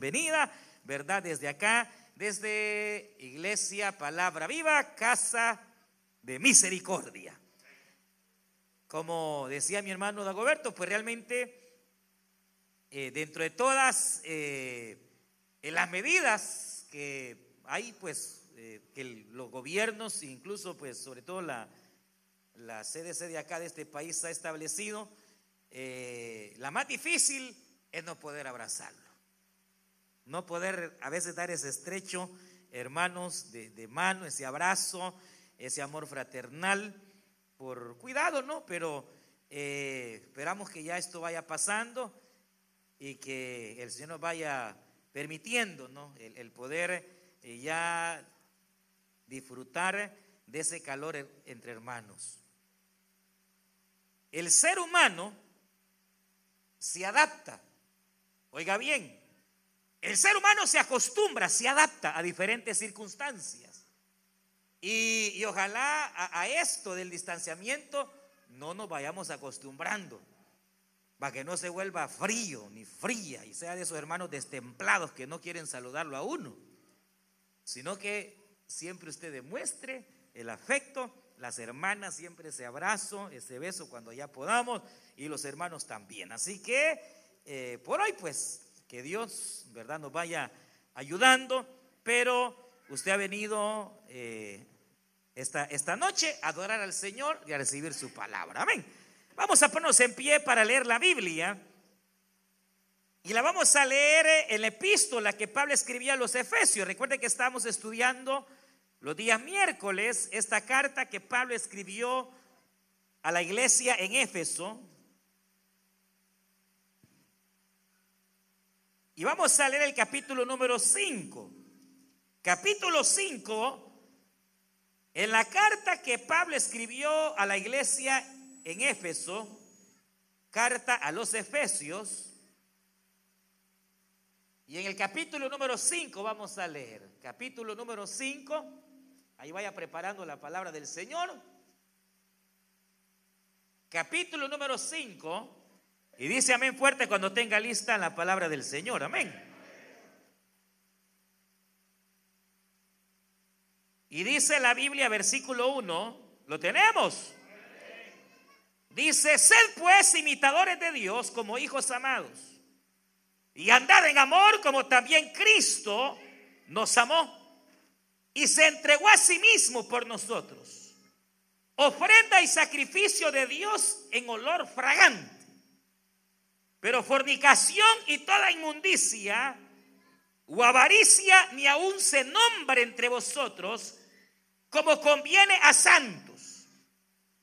Venida, ¿verdad? Desde acá, desde Iglesia Palabra Viva, Casa de Misericordia. Como decía mi hermano Dagoberto, pues realmente eh, dentro de todas eh, las medidas que hay, pues eh, que los gobiernos, incluso pues sobre todo la, la CDC de acá de este país ha establecido, la más difícil es no poder abrazarlo. No poder a veces dar ese estrecho, hermanos, de, mano, ese abrazo, ese amor fraternal, por cuidado, ¿no? Pero eh, esperamos que ya esto vaya pasando y que el Señor nos vaya permitiendo, ¿no? El, poder eh, ya disfrutar de ese calor entre hermanos. El ser humano se adapta, oiga bien, el ser humano se acostumbra, se adapta a diferentes circunstancias. Y, ojalá a, esto del distanciamiento no nos vayamos acostumbrando, para que no se vuelva frío ni fría y sea de esos hermanos destemplados que no quieren saludarlo a uno, sino que siempre usted demuestre el afecto, las hermanas siempre ese abrazo, ese beso cuando ya podamos y los hermanos también. Así que eh, por hoy pues que Dios, ¿verdad?, nos vaya ayudando, pero usted ha venido eh, esta, esta noche a adorar al Señor y a recibir su palabra. Amén. Vamos a ponernos en pie para leer la Biblia. Y la vamos a leer en la epístola que Pablo escribía a los Efesios. Recuerde que estamos estudiando los días miércoles esta carta que Pablo escribió a la iglesia en Éfeso. Y vamos a leer el capítulo número 5. Capítulo 5, en la carta que Pablo escribió a la iglesia en Éfeso, carta a los Efesios, y en el capítulo número 5 vamos a leer, capítulo número 5, ahí vaya preparando la palabra del Señor. Capítulo número 5, y dice amén fuerte cuando tenga lista la palabra del Señor. Amén. Y dice la Biblia, versículo 1, ¿lo tenemos? Dice, sed pues imitadores de Dios como hijos amados. Y andad en amor como también Cristo nos amó. Y se entregó a sí mismo por nosotros. Ofrenda y sacrificio de Dios en olor fragante. Pero fornicación y toda inmundicia o avaricia ni aún se nombre entre vosotros como conviene a santos.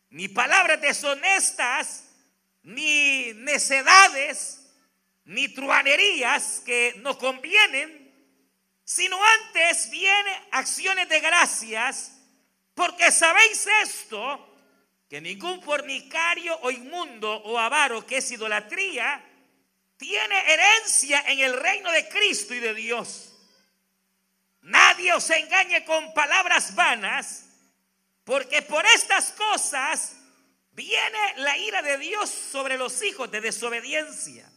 Ni palabras deshonestas, ni necedades, ni truanerías que no convienen, sino antes viene acciones de gracias, porque sabéis esto, que ningún fornicario o inmundo o avaro, que es idolatría, tiene herencia en el reino de Cristo y de Dios. Nadie os engañe con palabras vanas, porque por estas cosas viene la ira de Dios sobre los hijos de desobediencia.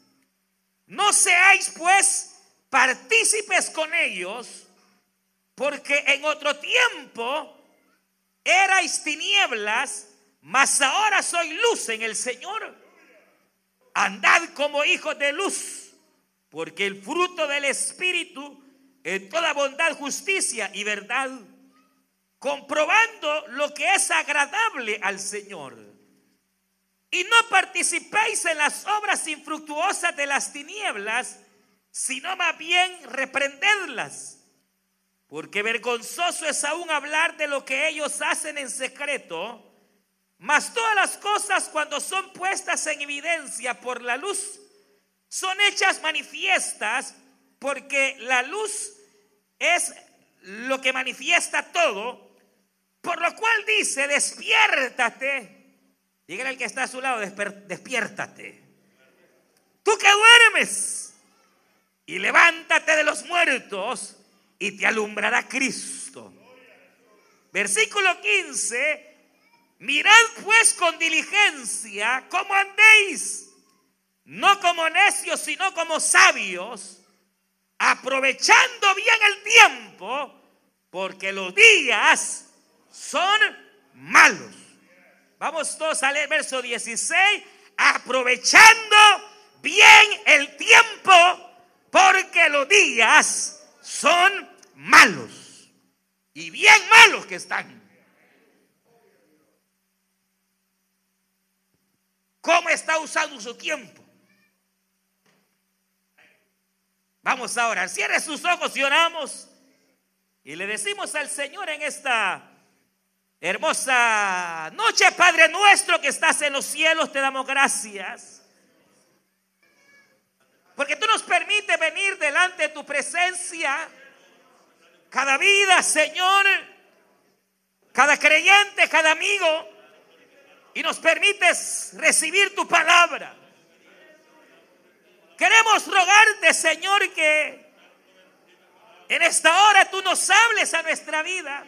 No seáis pues partícipes con ellos, porque en otro tiempo erais tinieblas, mas ahora soy luz en el Señor. Andad como hijos de luz, porque el fruto del Espíritu en toda bondad, justicia y verdad, comprobando lo que es agradable al Señor. Y no participéis en las obras infructuosas de las tinieblas, sino más bien reprendedlas. Porque vergonzoso es aún hablar de lo que ellos hacen en secreto mas todas las cosas cuando son puestas en evidencia por la luz, son hechas manifiestas porque la luz es lo que manifiesta todo, por lo cual dice, despiértate. Dígale al que está a su lado, despiértate. Tú que duermes y levántate de los muertos y te alumbrará Cristo. Versículo 15 Mirad pues con diligencia cómo andéis, no como necios, sino como sabios, aprovechando bien el tiempo, porque los días son malos. Vamos todos a leer verso 16, aprovechando bien el tiempo, porque los días son malos. Y bien malos que están. ¿Cómo está usando su tiempo? Vamos a orar. Cierre sus ojos y oramos. Y le decimos al Señor en esta hermosa noche, Padre nuestro que estás en los cielos, te damos gracias. Porque tú nos permites venir delante de tu presencia. Cada vida, Señor. Cada creyente, cada amigo. Y nos permites recibir tu palabra. Queremos rogarte, Señor, que en esta hora tú nos hables a nuestra vida.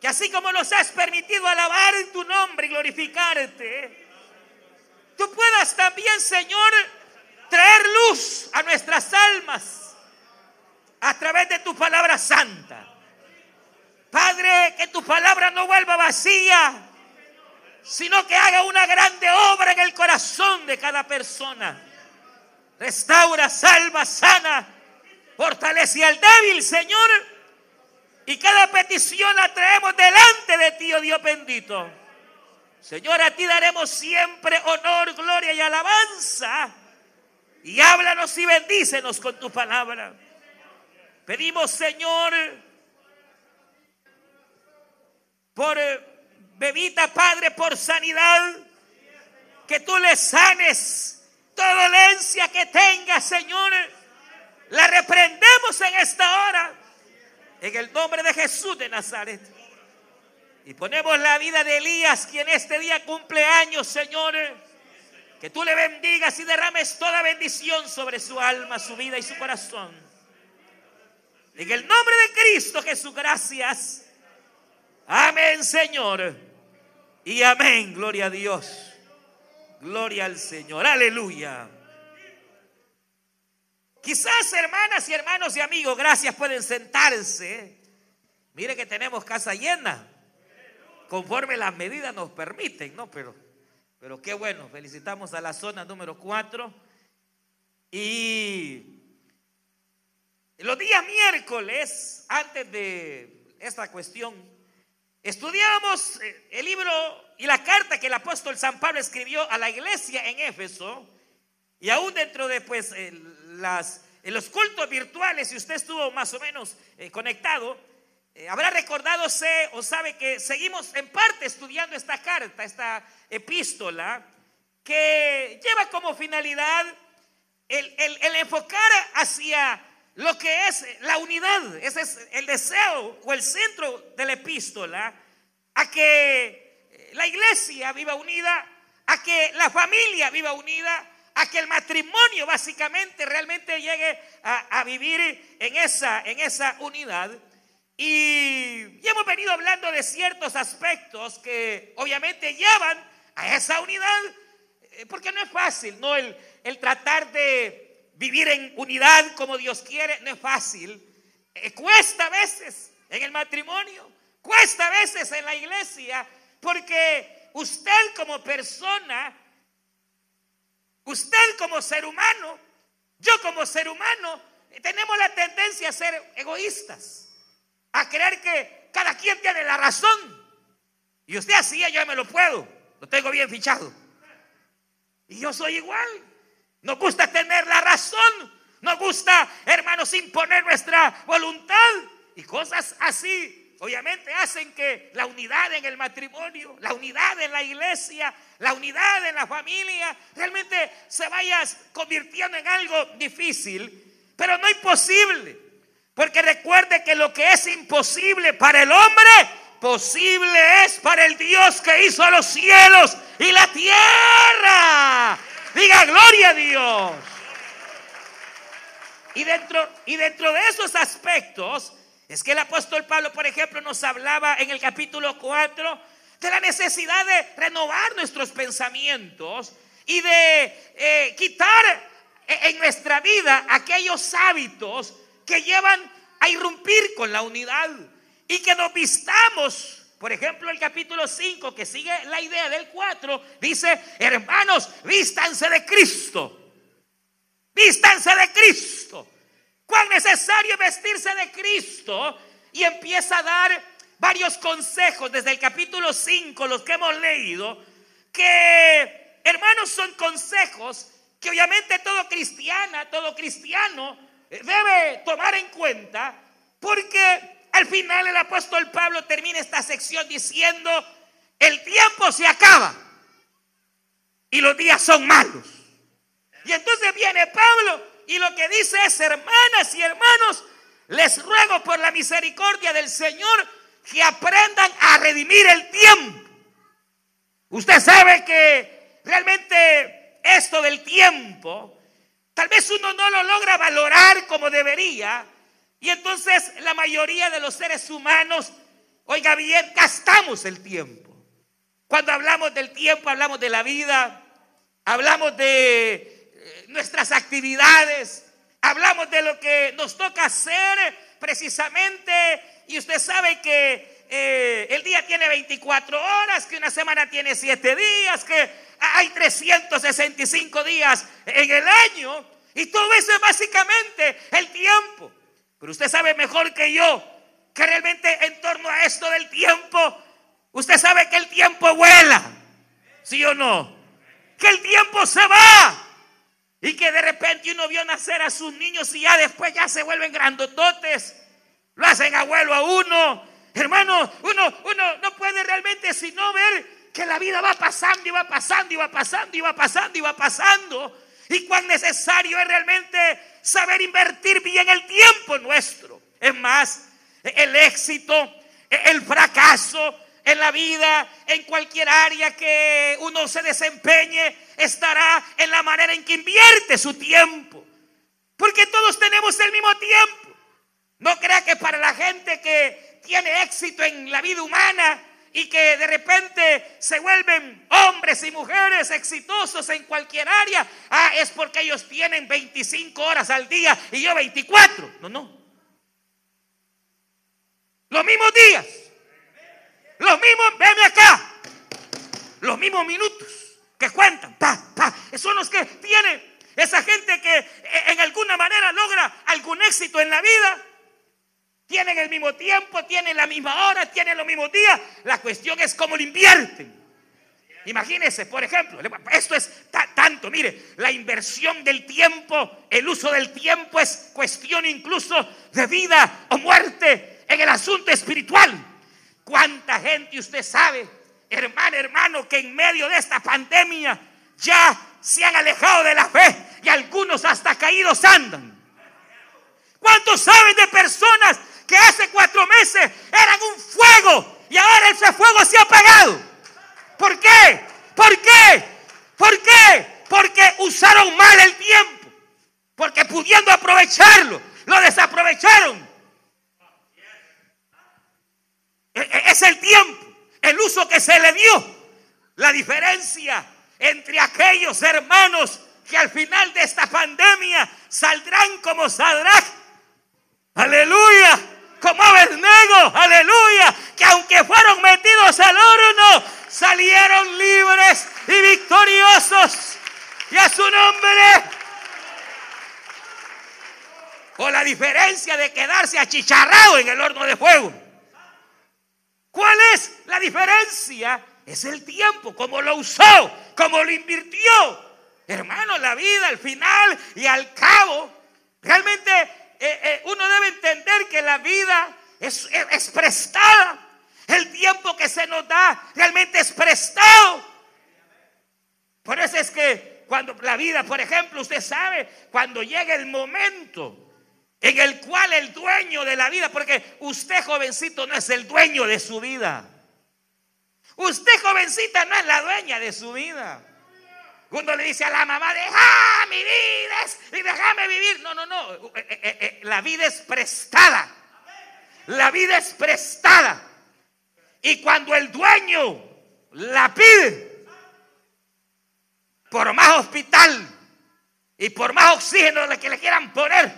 Que así como nos has permitido alabar tu nombre y glorificarte, tú puedas también, Señor, traer luz a nuestras almas a través de tu palabra santa. Padre, que tu palabra no vuelva vacía, sino que haga una grande obra en el corazón de cada persona. Restaura, salva, sana, fortalece al débil, Señor. Y cada petición la traemos delante de ti, oh Dios bendito. Señor, a ti daremos siempre honor, gloria y alabanza. Y háblanos y bendícenos con tu palabra. Pedimos, Señor, por bebita, Padre, por sanidad, que tú le sanes Toda dolencia que tenga, Señor, la reprendemos en esta hora. En el nombre de Jesús de Nazaret. Y ponemos la vida de Elías, quien este día cumple años, Señor. Que tú le bendigas y derrames toda bendición sobre su alma, su vida y su corazón. En el nombre de Cristo Jesús, gracias. Amén, Señor. Y amén, gloria a Dios. Gloria al Señor. Aleluya. Quizás hermanas y hermanos y amigos, gracias, pueden sentarse. Mire que tenemos casa llena, conforme las medidas nos permiten, ¿no? Pero, pero qué bueno, felicitamos a la zona número 4. Y los días miércoles, antes de esta cuestión, estudiábamos eh, el libro y la carta que el apóstol San Pablo escribió a la iglesia en Éfeso, y aún dentro de pues, las, en los cultos virtuales, si usted estuvo más o menos eh, conectado, eh, habrá recordado o sabe que seguimos en parte estudiando esta carta, esta epístola, que lleva como finalidad el enfocar hacia lo que es la unidad, ese es el deseo o el centro de la epístola, a que la iglesia viva unida, a que la familia viva unida, a que el matrimonio básicamente realmente llegue a, vivir en esa, en esa unidad. Y hemos venido hablando de ciertos aspectos que obviamente llevan a esa unidad, eh, porque no es fácil, ¿no? El, el tratar de vivir en unidad como Dios quiere, no es fácil. Eh, cuesta a veces en el matrimonio, cuesta a veces en la iglesia, porque usted como persona, usted como ser humano, yo como ser humano, tenemos la tendencia a ser egoístas, a creer que cada quien tiene la razón. Y usted así, yo me lo puedo, lo tengo bien fichado. Y yo soy igual. Nos gusta tener la razón. Nos gusta, hermanos, imponer nuestra voluntad y cosas así obviamente hacen que la unidad en el matrimonio, la unidad en la iglesia, la unidad en la familia, realmente se vaya convirtiendo en algo difícil, pero no imposible. Porque recuerde que lo que es imposible para el hombre, posible es para el Dios que hizo los cielos y la tierra. Diga gloria a Dios. Y dentro, y dentro de esos aspectos, es que el apóstol Pablo, por ejemplo, nos hablaba en el capítulo 4 de la necesidad de renovar nuestros pensamientos y de eh, quitar e, en nuestra vida aquellos hábitos que llevan a irrumpir con la unidad y que nos vistamos. Por ejemplo, el capítulo 5, que sigue la idea del 4, dice, hermanos, vístanse de Cristo. Vístanse de Cristo. Cuán necesario es vestirse de Cristo. Y empieza a dar varios consejos desde el capítulo 5, los que hemos leído, que, hermanos, son consejos que obviamente todo cristiana, todo cristiano debe tomar en cuenta, porque al final el apóstol Pablo termina esta sección diciendo, el tiempo se acaba y los días son malos. Y entonces viene Pablo y lo que dice es, hermanas y hermanos, les ruego por la misericordia del Señor que aprendan a redimir el tiempo. Usted sabe que realmente esto del tiempo, tal vez uno no lo logra valorar como debería, y entonces la mayoría de los seres humanos, oiga bien, gastamos el tiempo. Cuando hablamos del tiempo, hablamos de la vida, hablamos de eh, nuestras actividades, hablamos de lo que nos toca hacer precisamente, y usted sabe que eh, el día tiene 24 horas, que una semana tiene 7 días, que hay 365 días en el año, y todo eso es básicamente el tiempo. Pero usted sabe mejor que yo que realmente en torno a esto del tiempo, usted sabe que el tiempo vuela, ¿sí o no? Que el tiempo se va. Y que de repente uno vio nacer a sus niños y ya después ya se vuelven grandototes. Lo hacen abuelo a uno. Hermano, uno, uno no puede realmente sino ver que la vida va pasando y va pasando y va pasando y va pasando y va pasando. Y cuán necesario es realmente saber invertir bien el tiempo nuestro. Es más, el éxito, el fracaso en la vida, en cualquier área que uno se desempeñe, estará en la manera en que invierte su tiempo. Porque todos tenemos el mismo tiempo. No crea que para la gente que tiene éxito en la vida humana, y que de repente se vuelven hombres y mujeres exitosos en cualquier área, ah, es porque ellos tienen 25 horas al día y yo 24. No, no. Los mismos días, los mismos, venme acá, los mismos minutos que cuentan, pa, pa, son los que tienen esa gente que en alguna manera logra algún éxito en la vida tienen el mismo tiempo, tienen la misma hora, tienen los mismos días. La cuestión es cómo lo invierten. Imagínense, por ejemplo, esto es tanto, mire, la inversión del tiempo, el uso del tiempo es cuestión incluso de vida o muerte en el asunto espiritual. ¿Cuánta gente usted sabe, hermano, hermano, que en medio de esta pandemia ya se han alejado de la fe y algunos hasta caídos andan? ¿Cuántos saben de personas que hace cuatro meses eran un fuego y ahora ese fuego se ha apagado. ¿Por qué? ¿Por qué? ¿Por qué? Porque usaron mal el tiempo. Porque pudiendo aprovecharlo, lo desaprovecharon. E, e, es el tiempo, el uso que se le dio. La diferencia entre aquellos hermanos que al final de esta pandemia saldrán como saldrán. Aleluya como Abednego, aleluya, que aunque fueron metidos al horno, salieron libres y victoriosos. Y a su nombre. O la diferencia de quedarse achicharrado en el horno de fuego. ¿Cuál es la diferencia? Es el tiempo, como lo usó, como lo invirtió. Hermano, la vida al final y al cabo, realmente eh, eh, uno debe entender que la vida es, es prestada. El tiempo que se nos da realmente es prestado. Por eso es que cuando la vida, por ejemplo, usted sabe, cuando llega el momento en el cual el dueño de la vida, porque usted jovencito no es el dueño de su vida. Usted jovencita no es la dueña de su vida. Cuando le dice a la mamá, deja mi vida y déjame vivir. No, no, no. Eh, eh, eh, la vida es prestada. La vida es prestada. Y cuando el dueño la pide, por más hospital, Y por más oxígeno que le quieran poner,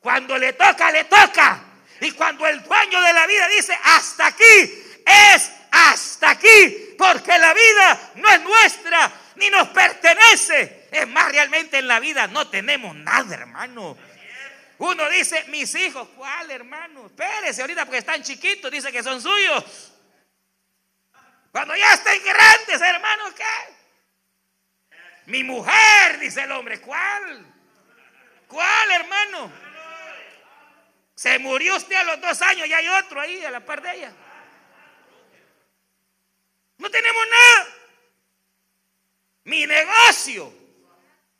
cuando le toca, le toca. Y cuando el dueño de la vida dice, hasta aquí, es hasta aquí, porque la vida no es nuestra, ni nos pertenece. Es más, realmente en la vida no tenemos nada, hermano. Uno dice, mis hijos, ¿cuál, hermano? Espérese ahorita porque están chiquitos, dice que son suyos. Cuando ya estén grandes, hermano, ¿qué? Mi mujer, dice el hombre, ¿cuál? ¿Cuál, hermano? Se murió usted a los dos años y hay otro ahí a la par de ella. No tenemos nada. Mi negocio.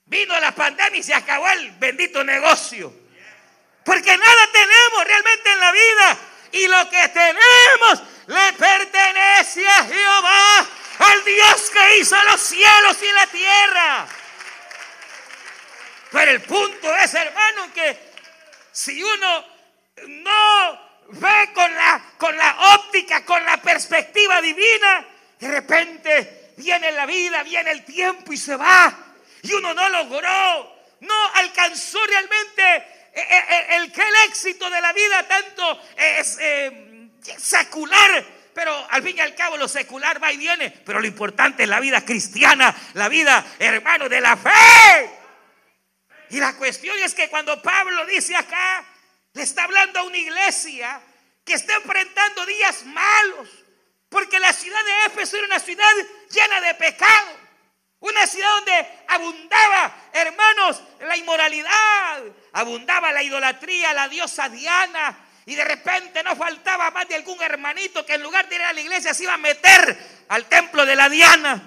Vino la pandemia y se acabó el bendito negocio. Porque nada tenemos realmente en la vida. Y lo que tenemos le pertenece a Jehová, al Dios que hizo los cielos y la tierra. Pero el punto es, hermano, que si uno no ve con la, con la óptica, con la perspectiva divina, de repente viene la vida, viene el tiempo y se va. Y uno no logró, no alcanzó realmente eh, eh, eh, el, que el éxito de la vida tanto es secular. Pero al fin y al cabo lo secular va y viene. Pero lo importante es la vida cristiana, la vida, hermano, de la fe. Y la cuestión es que cuando Pablo dice acá, le está hablando a una iglesia que está enfrentando días malos. Porque la ciudad de Éfeso era una ciudad llena de pecado. Una ciudad donde abundaba, hermanos, la inmoralidad, abundaba la idolatría, la diosa Diana. Y de repente no faltaba más de algún hermanito que en lugar de ir a la iglesia se iba a meter al templo de la Diana.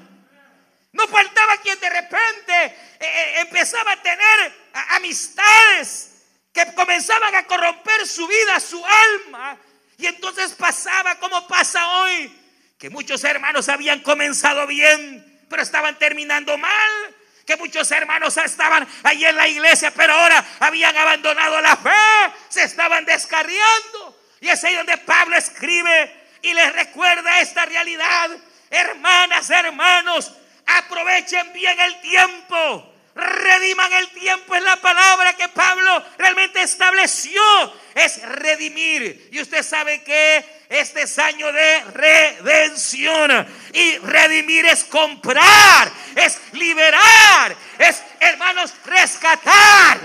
No faltaba quien de repente eh, eh, empezaba a tener amistades que comenzaban a corromper su vida, su alma. Y entonces pasaba como pasa hoy, que muchos hermanos habían comenzado bien, pero estaban terminando mal. Que muchos hermanos estaban ahí en la iglesia, pero ahora habían abandonado la fe, se estaban descarriando. Y es ahí donde Pablo escribe y les recuerda esta realidad. Hermanas, hermanos, aprovechen bien el tiempo Rediman el tiempo es la palabra que Pablo realmente estableció. Es redimir. Y usted sabe que este es año de redención. Y redimir es comprar, es liberar, es, hermanos, rescatar.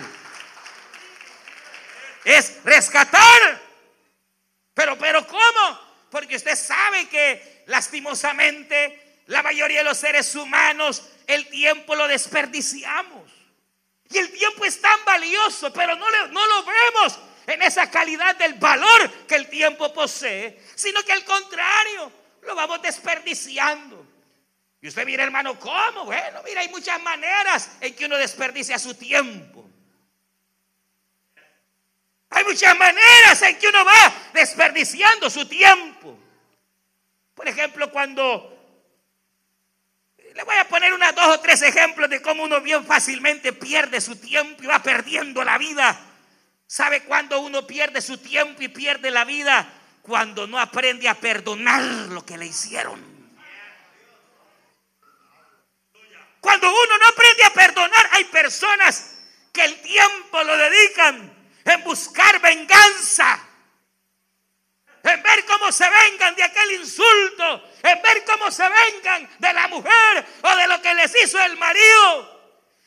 Es rescatar. Pero, pero, ¿cómo? Porque usted sabe que lastimosamente la mayoría de los seres humanos el tiempo lo desperdiciamos. Y el tiempo es tan valioso, pero no, no lo vemos en esa calidad del valor que el tiempo posee, sino que al contrario, lo vamos desperdiciando. Y usted mira, hermano, ¿cómo? Bueno, mira, hay muchas maneras en que uno desperdicia su tiempo. Hay muchas maneras en que uno va desperdiciando su tiempo. Por ejemplo, cuando le voy a poner unos dos o tres ejemplos de cómo uno bien fácilmente pierde su tiempo y va perdiendo la vida. ¿Sabe cuándo uno pierde su tiempo y pierde la vida? Cuando no aprende a perdonar lo que le hicieron. Cuando uno no aprende a perdonar, hay personas que el tiempo lo dedican en buscar venganza en ver cómo se vengan de aquel insulto, en ver cómo se vengan de la mujer o de lo que les hizo el marido.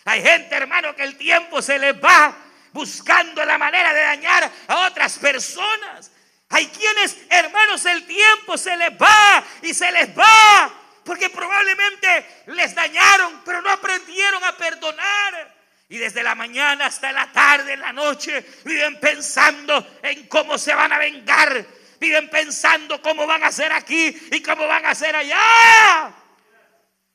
Hay gente, hermano, que el tiempo se les va buscando la manera de dañar a otras personas. Hay quienes, hermanos, el tiempo se les va y se les va porque probablemente les dañaron, pero no aprendieron a perdonar. Y desde la mañana hasta la tarde, la noche, viven pensando en cómo se van a vengar viven pensando cómo van a hacer aquí y cómo van a hacer allá.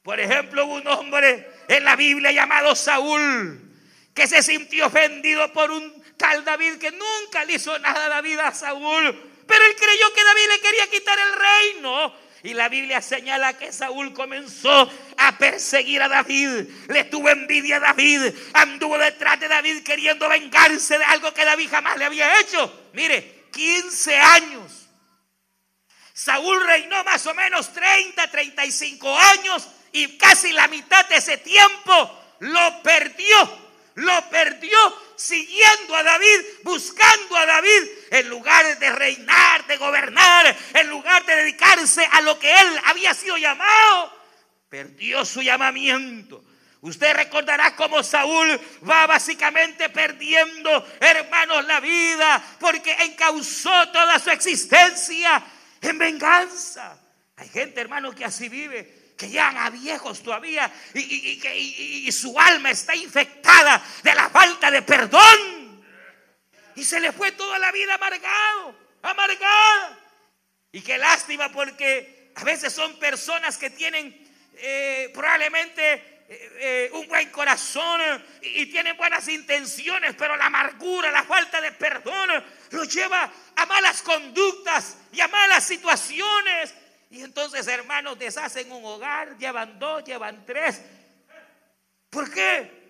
Por ejemplo, un hombre en la Biblia llamado Saúl que se sintió ofendido por un tal David que nunca le hizo nada a David a Saúl. Pero él creyó que David le quería quitar el reino. Y la Biblia señala que Saúl comenzó a perseguir a David. Le tuvo envidia a David. Anduvo detrás de David queriendo vengarse de algo que David jamás le había hecho. Mire, 15 años. Saúl reinó más o menos 30, 35 años y casi la mitad de ese tiempo lo perdió. Lo perdió siguiendo a David, buscando a David, en lugar de reinar, de gobernar, en lugar de dedicarse a lo que él había sido llamado. Perdió su llamamiento. Usted recordará cómo Saúl va básicamente perdiendo, hermanos, la vida, porque encausó toda su existencia en venganza. Hay gente, hermano, que así vive que llegan a viejos todavía y, y, su alma está infectada de la falta de perdón. Y se le fue toda la vida amargado, amargada. Y qué lástima porque a veces son personas que tienen eh, probablemente eh, eh, un buen corazón y, tienen buenas intenciones, pero la amargura, la falta de perdón los lleva a malas conductas y a malas situaciones. Y entonces, hermanos, deshacen un hogar, llevan dos, llevan tres. ¿Por qué?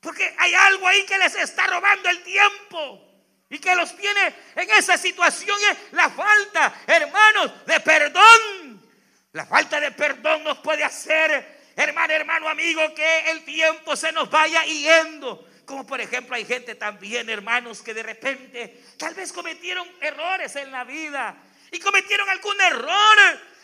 Porque hay algo ahí que les está robando el tiempo y que los tiene en esa situación. Es la falta, hermanos, de perdón. La falta de perdón nos puede hacer hermano, hermano, amigo, que el tiempo se nos vaya yendo. Como por ejemplo hay gente también, hermanos, que de repente tal vez cometieron errores en la vida y cometieron algún error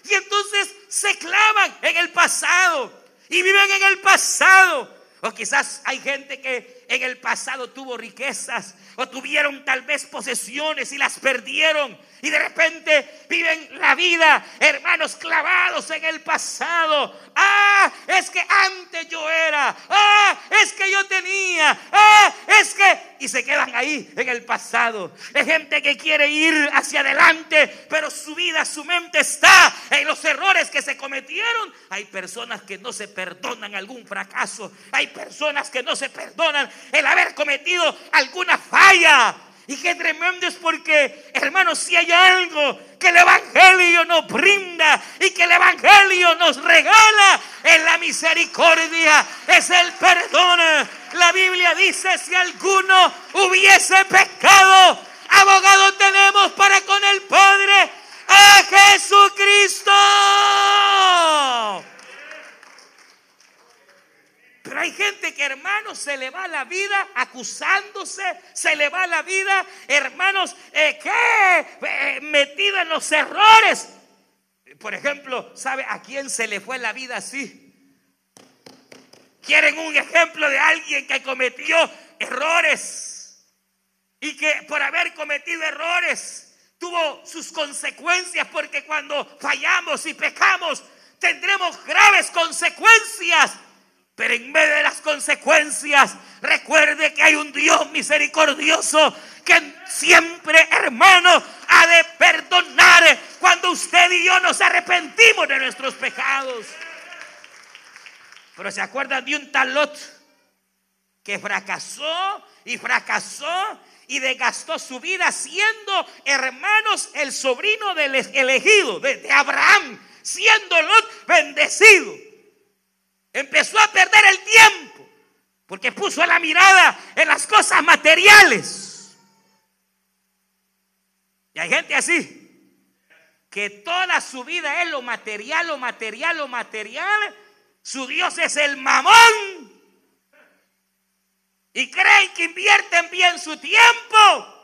y entonces se clavan en el pasado y viven en el pasado. O quizás hay gente que en el pasado tuvo riquezas o tuvieron tal vez posesiones y las perdieron y de repente viven la vida, hermanos, clavados en el pasado. Ah, es que antes yo era. Ah, es que yo tenía. Ah, es que... Y se quedan ahí en el pasado. Hay gente que quiere ir hacia adelante, pero su vida, su mente está en los errores que se cometieron. Hay personas que no se perdonan algún fracaso. Hay personas que no se perdonan el haber cometido alguna falla. Y qué tremendo es porque, hermanos, si hay algo que el Evangelio nos brinda y que el Evangelio nos regala en la misericordia, es el perdón. La Biblia dice, si alguno hubiese pecado, abogado tenemos para con el Padre a Jesucristo. Hay gente que, hermanos, se le va la vida acusándose, se le va la vida, hermanos, eh, ¿qué? Eh, metida en los errores. Por ejemplo, ¿sabe a quién se le fue la vida así? ¿Quieren un ejemplo de alguien que cometió errores? Y que por haber cometido errores tuvo sus consecuencias, porque cuando fallamos y pecamos, tendremos graves consecuencias. Pero en medio de las consecuencias, recuerde que hay un Dios misericordioso que siempre, hermano, ha de perdonar cuando usted y yo nos arrepentimos de nuestros pecados. Pero se acuerdan de un talot que fracasó y fracasó y desgastó su vida siendo, hermanos, el sobrino del elegido, de, de Abraham, siendo Lot bendecido empezó a perder el tiempo porque puso la mirada en las cosas materiales. Y hay gente así, que toda su vida es lo material, lo material, lo material. Su Dios es el mamón. Y creen que invierten bien su tiempo.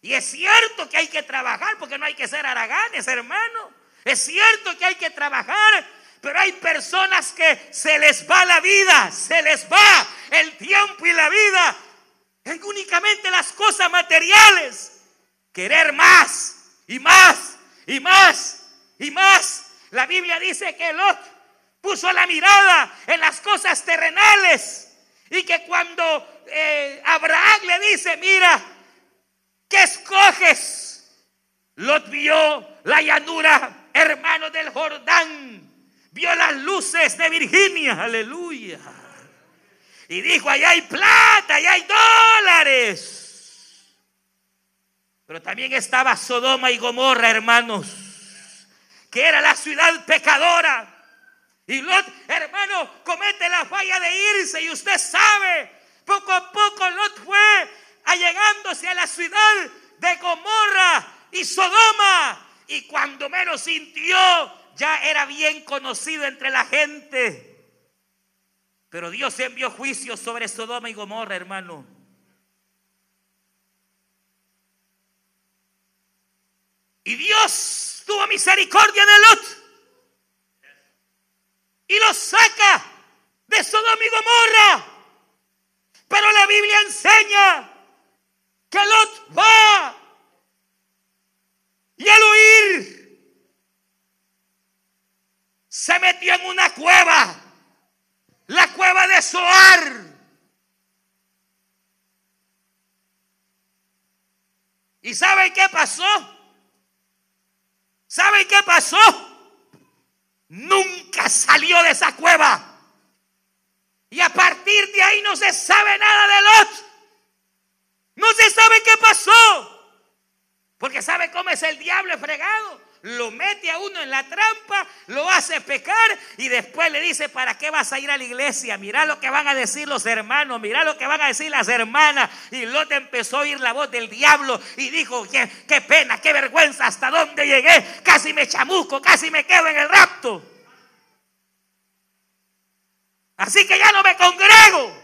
Y es cierto que hay que trabajar porque no hay que ser haraganes, hermano. Es cierto que hay que trabajar pero hay personas que se les va la vida, se les va el tiempo y la vida en únicamente las cosas materiales. Querer más y más y más y más. La Biblia dice que Lot puso la mirada en las cosas terrenales y que cuando eh, Abraham le dice, mira, ¿qué escoges? Lot vio la llanura, hermano del Jordán vio las luces de Virginia, aleluya. Y dijo, allá hay plata, allá hay dólares. Pero también estaba Sodoma y Gomorra, hermanos, que era la ciudad pecadora. Y Lot, hermano, comete la falla de irse y usted sabe, poco a poco Lot fue allegándose a la ciudad de Gomorra y Sodoma. Y cuando menos sintió ya era bien conocido entre la gente. Pero Dios envió juicio sobre Sodoma y Gomorra, hermano. Y Dios tuvo misericordia de Lot. Y lo saca de Sodoma y Gomorra. Pero la Biblia enseña que Lot va y al huir se metió en una cueva, la cueva de Soar. ¿Y saben qué pasó? ¿Saben qué pasó? Nunca salió de esa cueva. Y a partir de ahí no se sabe nada de Lot. No se sabe qué pasó. Porque sabe cómo es el diablo fregado. Lo mete a uno en la trampa, lo hace pecar y después le dice, ¿para qué vas a ir a la iglesia? Mira lo que van a decir los hermanos, mira lo que van a decir las hermanas. Y Lot empezó a oír la voz del diablo y dijo, qué, qué pena, qué vergüenza, hasta dónde llegué. Casi me chamusco, casi me quedo en el rapto. Así que ya no me congrego.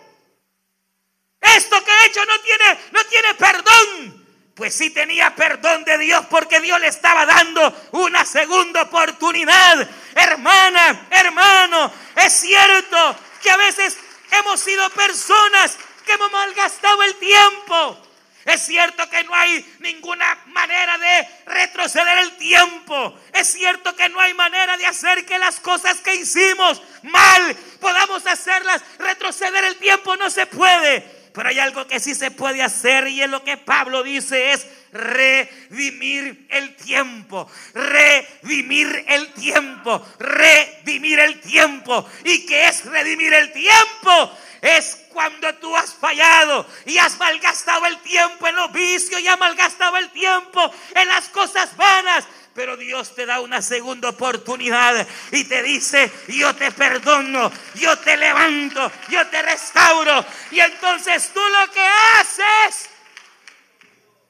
Esto que he hecho no tiene, no tiene perdón. Pues sí tenía perdón de Dios porque Dios le estaba dando una segunda oportunidad. Hermana, hermano, es cierto que a veces hemos sido personas que hemos malgastado el tiempo. Es cierto que no hay ninguna manera de retroceder el tiempo. Es cierto que no hay manera de hacer que las cosas que hicimos mal podamos hacerlas retroceder el tiempo. No se puede. Pero hay algo que sí se puede hacer y es lo que Pablo dice es redimir el tiempo, redimir el tiempo, redimir el tiempo. ¿Y qué es redimir el tiempo? Es cuando tú has fallado y has malgastado el tiempo en los vicios y has malgastado el tiempo en las cosas vanas. Pero Dios te da una segunda oportunidad y te dice, yo te perdono, yo te levanto, yo te restauro. Y entonces tú lo que haces,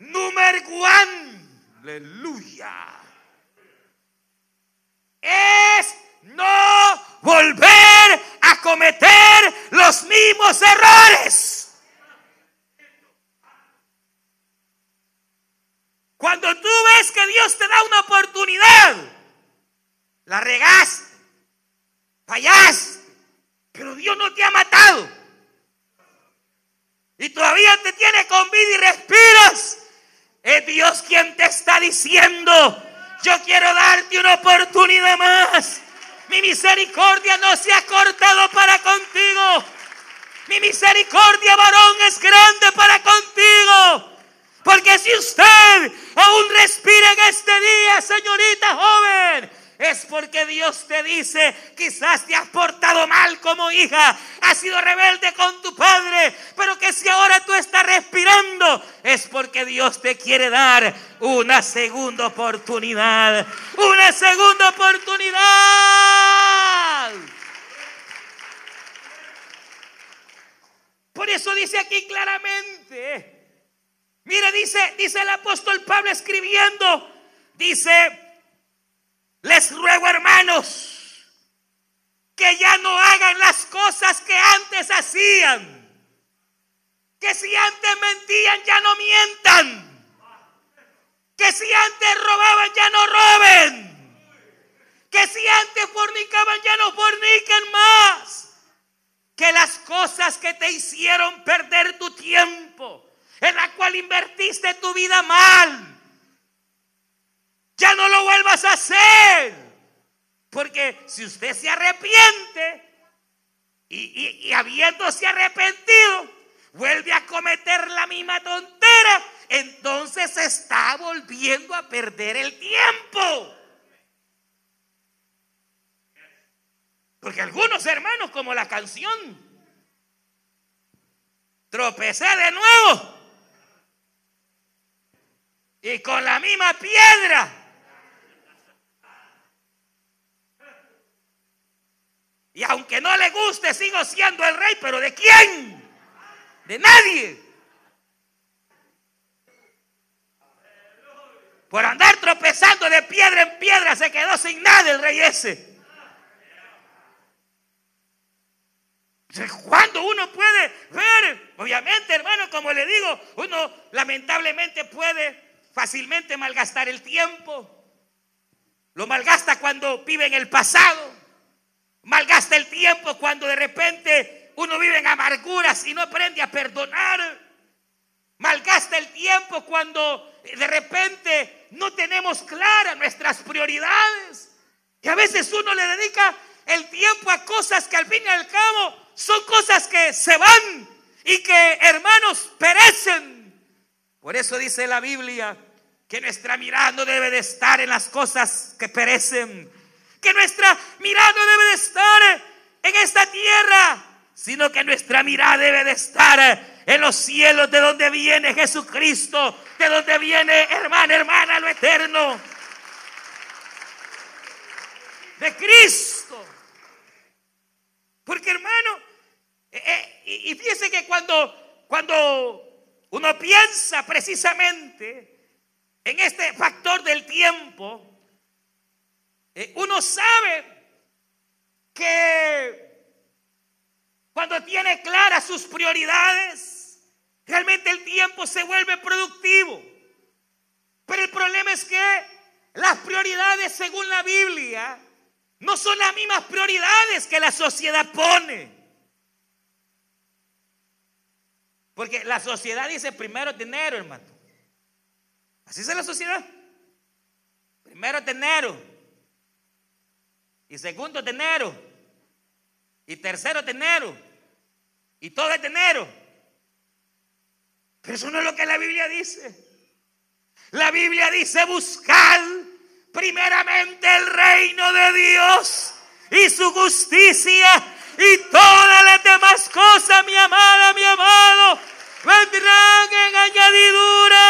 número uno, aleluya, es no volver a cometer los mismos errores. Cuando tú ves que Dios te da una oportunidad, la regaste, fallaste, pero Dios no te ha matado. Y todavía te tiene con vida y respiras. Es Dios quien te está diciendo, yo quiero darte una oportunidad más. Mi misericordia no se ha cortado para contigo. Mi misericordia, varón, es grande para contigo. Porque si usted aún respira en este día, señorita joven, es porque Dios te dice, quizás te has portado mal como hija, has sido rebelde con tu padre, pero que si ahora tú estás respirando, es porque Dios te quiere dar una segunda oportunidad, una segunda oportunidad. Por eso dice aquí claramente, mire, dice, dice el apóstol Pablo escribiendo, dice, les ruego, hermanos, que ya no hagan las cosas que antes hacían. Que si antes mentían, ya no mientan. Que si antes robaban, ya no roben. Que si antes fornicaban, ya no forniquen más. Que las cosas que te hicieron perder tu tiempo, en la cual invertiste tu vida mal, ya no lo vuelvas a hacer. Porque si usted se arrepiente y, habiéndose arrepentido, vuelve a cometer la misma tontera, entonces está volviendo a perder el tiempo. Porque algunos hermanos, como la canción, tropecé de nuevo y con la misma piedra Y aunque no le guste, sigo siendo el rey, pero ¿de quién? De nadie. Por andar tropezando de piedra en piedra se quedó sin nada el rey ese. Cuando uno puede ver, obviamente hermano, como le digo, uno lamentablemente puede fácilmente malgastar el tiempo. Lo malgasta cuando vive en el pasado. Malgasta el tiempo cuando de repente uno vive en amarguras y no aprende a perdonar. Malgasta el tiempo cuando de repente no tenemos claras nuestras prioridades. Y a veces uno le dedica el tiempo a cosas que al fin y al cabo son cosas que se van y que hermanos perecen. Por eso dice la Biblia que nuestra mirada no debe de estar en las cosas que perecen, que nuestra mirada no debe de estar en esta tierra, sino que nuestra mirada debe de estar en los cielos de donde viene Jesucristo, de donde viene hermana, hermana, lo eterno de Cristo. Porque hermano, eh, eh, y fíjese que cuando, cuando uno piensa precisamente en este factor del tiempo, eh, uno sabe que cuando tiene claras sus prioridades, realmente el tiempo se vuelve productivo. Pero el problema es que las prioridades según la Biblia no son las mismas prioridades que la sociedad pone. Porque la sociedad dice primero dinero, hermano. Así es la sociedad. Primero dinero. Y segundo dinero. Y tercero dinero. Y todo es dinero. Pero eso no es lo que la Biblia dice. La Biblia dice buscar primeramente el reino de Dios y su justicia y todas las demás cosas, mi amada, mi amado, vendrán en añadidura.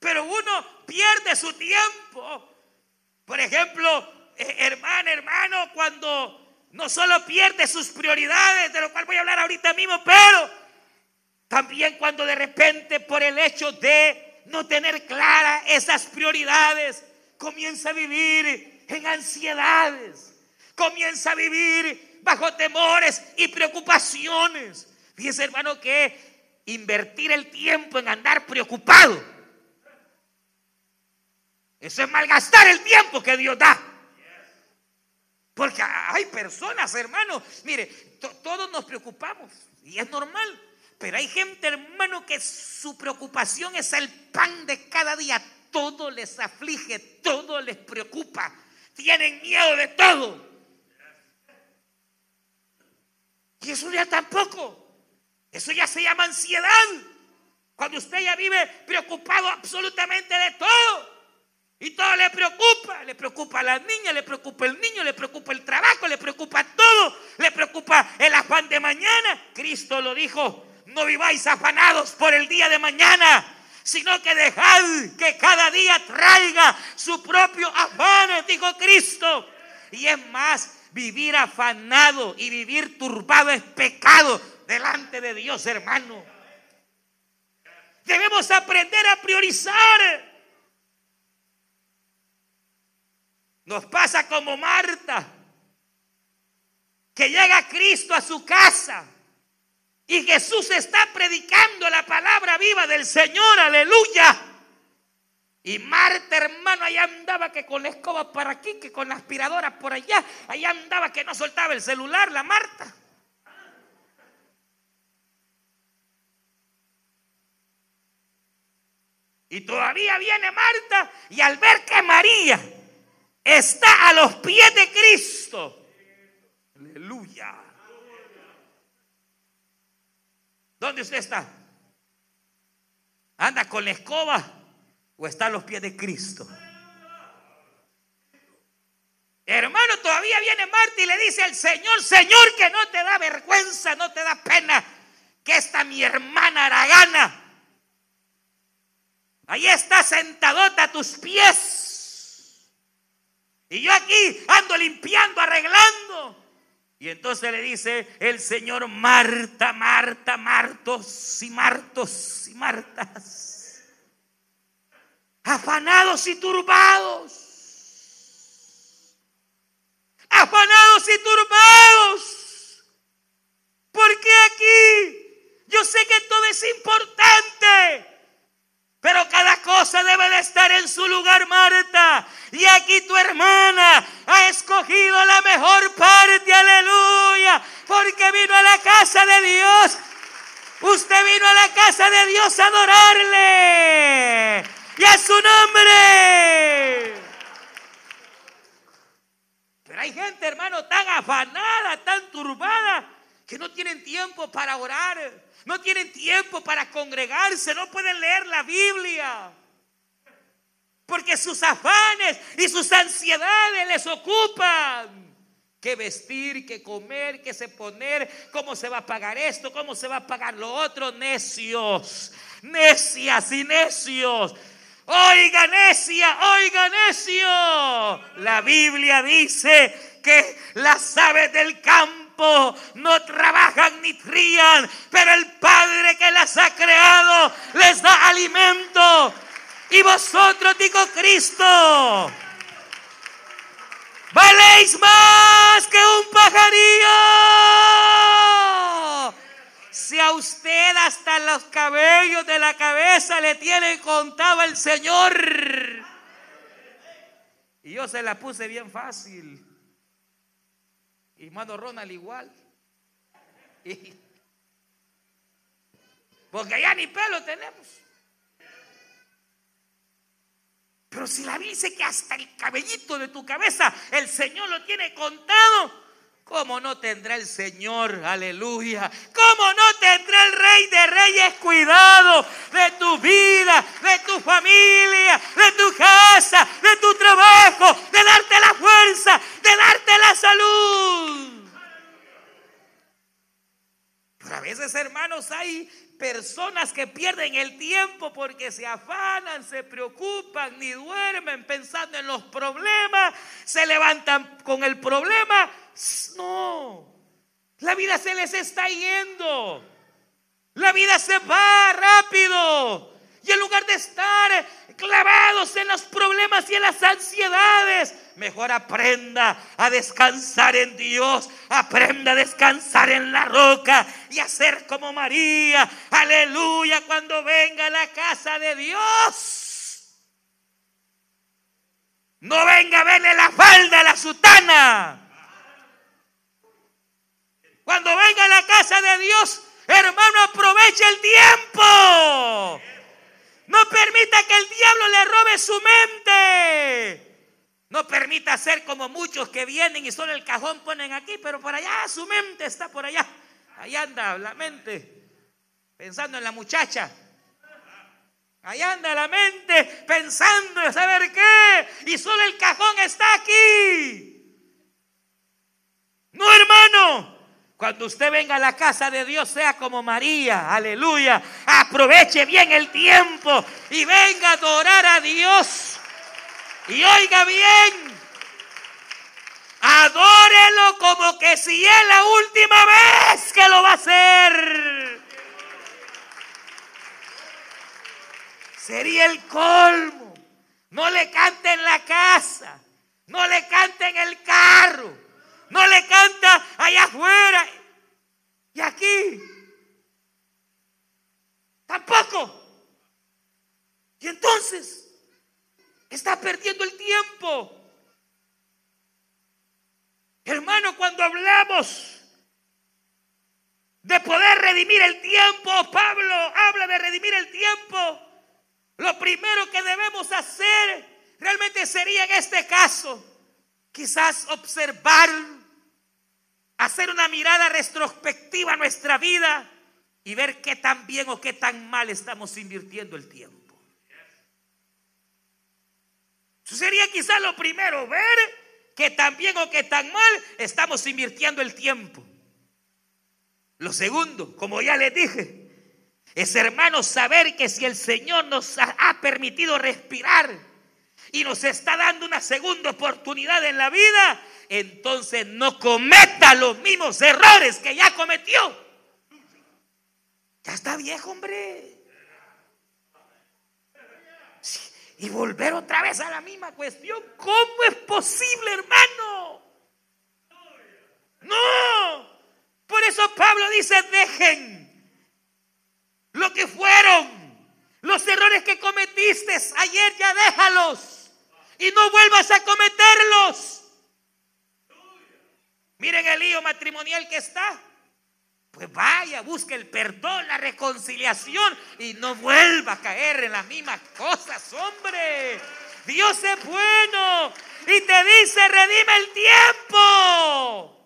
Pero uno pierde su tiempo. Por ejemplo, eh, hermano, hermano, cuando no solo pierde sus prioridades, de lo cual voy a hablar ahorita mismo, pero también cuando de repente por el hecho de no tener claras esas prioridades, comienza a vivir en ansiedades, comienza a vivir bajo temores y preocupaciones. Fíjese hermano que invertir el tiempo en andar preocupado, eso es malgastar el tiempo que Dios da. Porque hay personas, hermano, mire, todos nos preocupamos y es normal. Pero hay gente, hermano, que su preocupación es el pan de cada día. Todo les aflige, todo les preocupa. Tienen miedo de todo. Y eso ya tampoco. Eso ya se llama ansiedad. Cuando usted ya vive preocupado absolutamente de todo. Y todo le preocupa. Le preocupa a la niña, le preocupa el niño, le preocupa el trabajo, le preocupa todo. Le preocupa el afán de mañana. Cristo lo dijo no viváis afanados por el día de mañana, sino que dejad que cada día traiga su propio afán, dijo Cristo. Y es más, vivir afanado y vivir turbado es pecado delante de Dios, hermano. Debemos aprender a priorizar. Nos pasa como Marta, que llega Cristo a su casa y Jesús está predicando la palabra viva del Señor, aleluya. Y Marta, hermano, allá andaba que con la escoba para aquí, que con la aspiradora por allá. Allá andaba que no soltaba el celular, la Marta. Y todavía viene Marta y al ver que María está a los pies de Cristo, aleluya. ¿Dónde usted está? ¿Anda con la escoba o está a los pies de Cristo? Hermano, todavía viene Marta y le dice al Señor, Señor, que no te da vergüenza, no te da pena, que esta mi hermana Aragana, ahí está sentadota a tus pies. Y yo aquí ando limpiando, arreglando. Y entonces le dice el Señor, Marta, Marta, Martos y Martos y Martas, afanados y turbados. afanados y turbados. ¿Por qué aquí? Yo sé que todo es importante. Pero cada cosa debe de estar en su lugar, Marta. Y aquí tu hermana ha escogido la mejor parte, aleluya. Porque vino a la casa de Dios. Usted vino a la casa de Dios a adorarle. Y a su nombre. Pero hay gente, hermano, tan afanada, tan turbada, que no tienen tiempo para orar no tienen tiempo para congregarse, no pueden leer la Biblia. Porque sus afanes y sus ansiedades les ocupan. ¿Qué vestir, qué comer, qué se poner, cómo se va a pagar esto, cómo se va a pagar lo otro. Necios, necias y necios. Oiga necia, oiga necio. La Biblia dice que las aves del campo no trabajan ni trían, pero el Padre que las ha creado les da alimento. Y vosotros, digo Cristo, valéis más que un pajarillo. Si a usted hasta los cabellos de la cabeza le tiene contado el Señor. Y yo se la puse bien fácil. Y hermano Ronald igual. porque ya ni pelo tenemos. Pero si la Biblia dice que hasta el cabellito de tu cabeza el Señor lo tiene contado, ¿Cómo no tendrá el Señor, aleluya? ¿Cómo no tendrá el Rey de Reyes cuidado de tu vida, de tu familia, de tu casa, de tu trabajo, de darte la fuerza, de darte la salud? Pero a veces, hermanos, hay personas que pierden el tiempo porque se afanan, se preocupan, ni duermen pensando en los problemas, se levantan con el problema. No, la vida se les está yendo. La vida se va rápido. Y en lugar de estar clavados en los problemas y en las ansiedades, mejor aprenda a descansar en Dios, aprenda a descansar en la roca y a ser como María, aleluya, cuando venga a la casa de Dios. No venga a verle la falda a la sutana. Cuando venga a la casa de Dios, hermano, aproveche el tiempo. No permita que el diablo le robe su mente. No permita ser como muchos que vienen y solo el cajón ponen aquí, pero por allá su mente está por allá. Ahí anda la mente pensando en la muchacha. Ahí anda la mente pensando en saber qué. Y solo el cajón está aquí. No, hermano. Cuando usted venga a la casa de Dios, sea como María, aleluya. Aproveche bien el tiempo y venga a adorar a Dios. Y oiga bien, adórelo como que si es la última vez que lo va a hacer. Sería el colmo. No le cante en la casa, no le cante en el carro no le canta allá afuera. Y aquí tampoco. Y entonces está perdiendo el tiempo. Hermano, cuando hablamos de poder redimir el tiempo, Pablo habla de redimir el tiempo. Lo primero que debemos hacer realmente sería en este caso, quizás observar hacer una mirada retrospectiva a nuestra vida y ver qué tan bien o qué tan mal estamos invirtiendo el tiempo. Eso sería quizás lo primero, ver qué tan bien o qué tan mal estamos invirtiendo el tiempo. Lo segundo, como ya les dije, es hermanos saber que si el Señor nos ha permitido respirar y nos está dando una segunda oportunidad en la vida, entonces no cometa los mismos errores que ya cometió. Ya está viejo, hombre. y volver otra vez a la misma cuestión. ¿Cómo es posible, hermano? No. Por eso Pablo dice, dejen lo que fueron. Los errores que cometiste ayer ya déjalos. Y no vuelvas a cometerlos. Miren el lío matrimonial que está. Pues vaya, busque el perdón, la reconciliación y no vuelva a caer en las mismas cosas, hombre. Dios es bueno y te dice, redime el tiempo.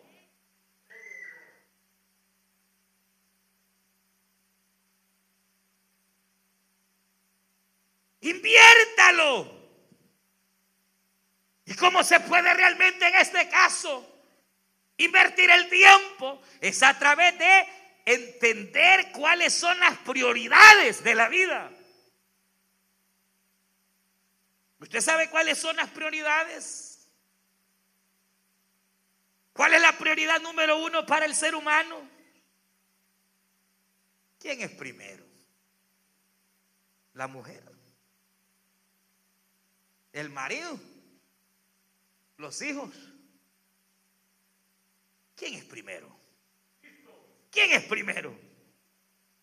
Inviértalo. ¿Y cómo se puede realmente en este caso? Invertir el tiempo es a través de entender cuáles son las prioridades de la vida. ¿Usted sabe cuáles son las prioridades? ¿Cuál es la prioridad número uno para el ser humano? ¿Quién es primero? La mujer. El marido. Los hijos. ¿Quién es primero? ¿Quién es primero?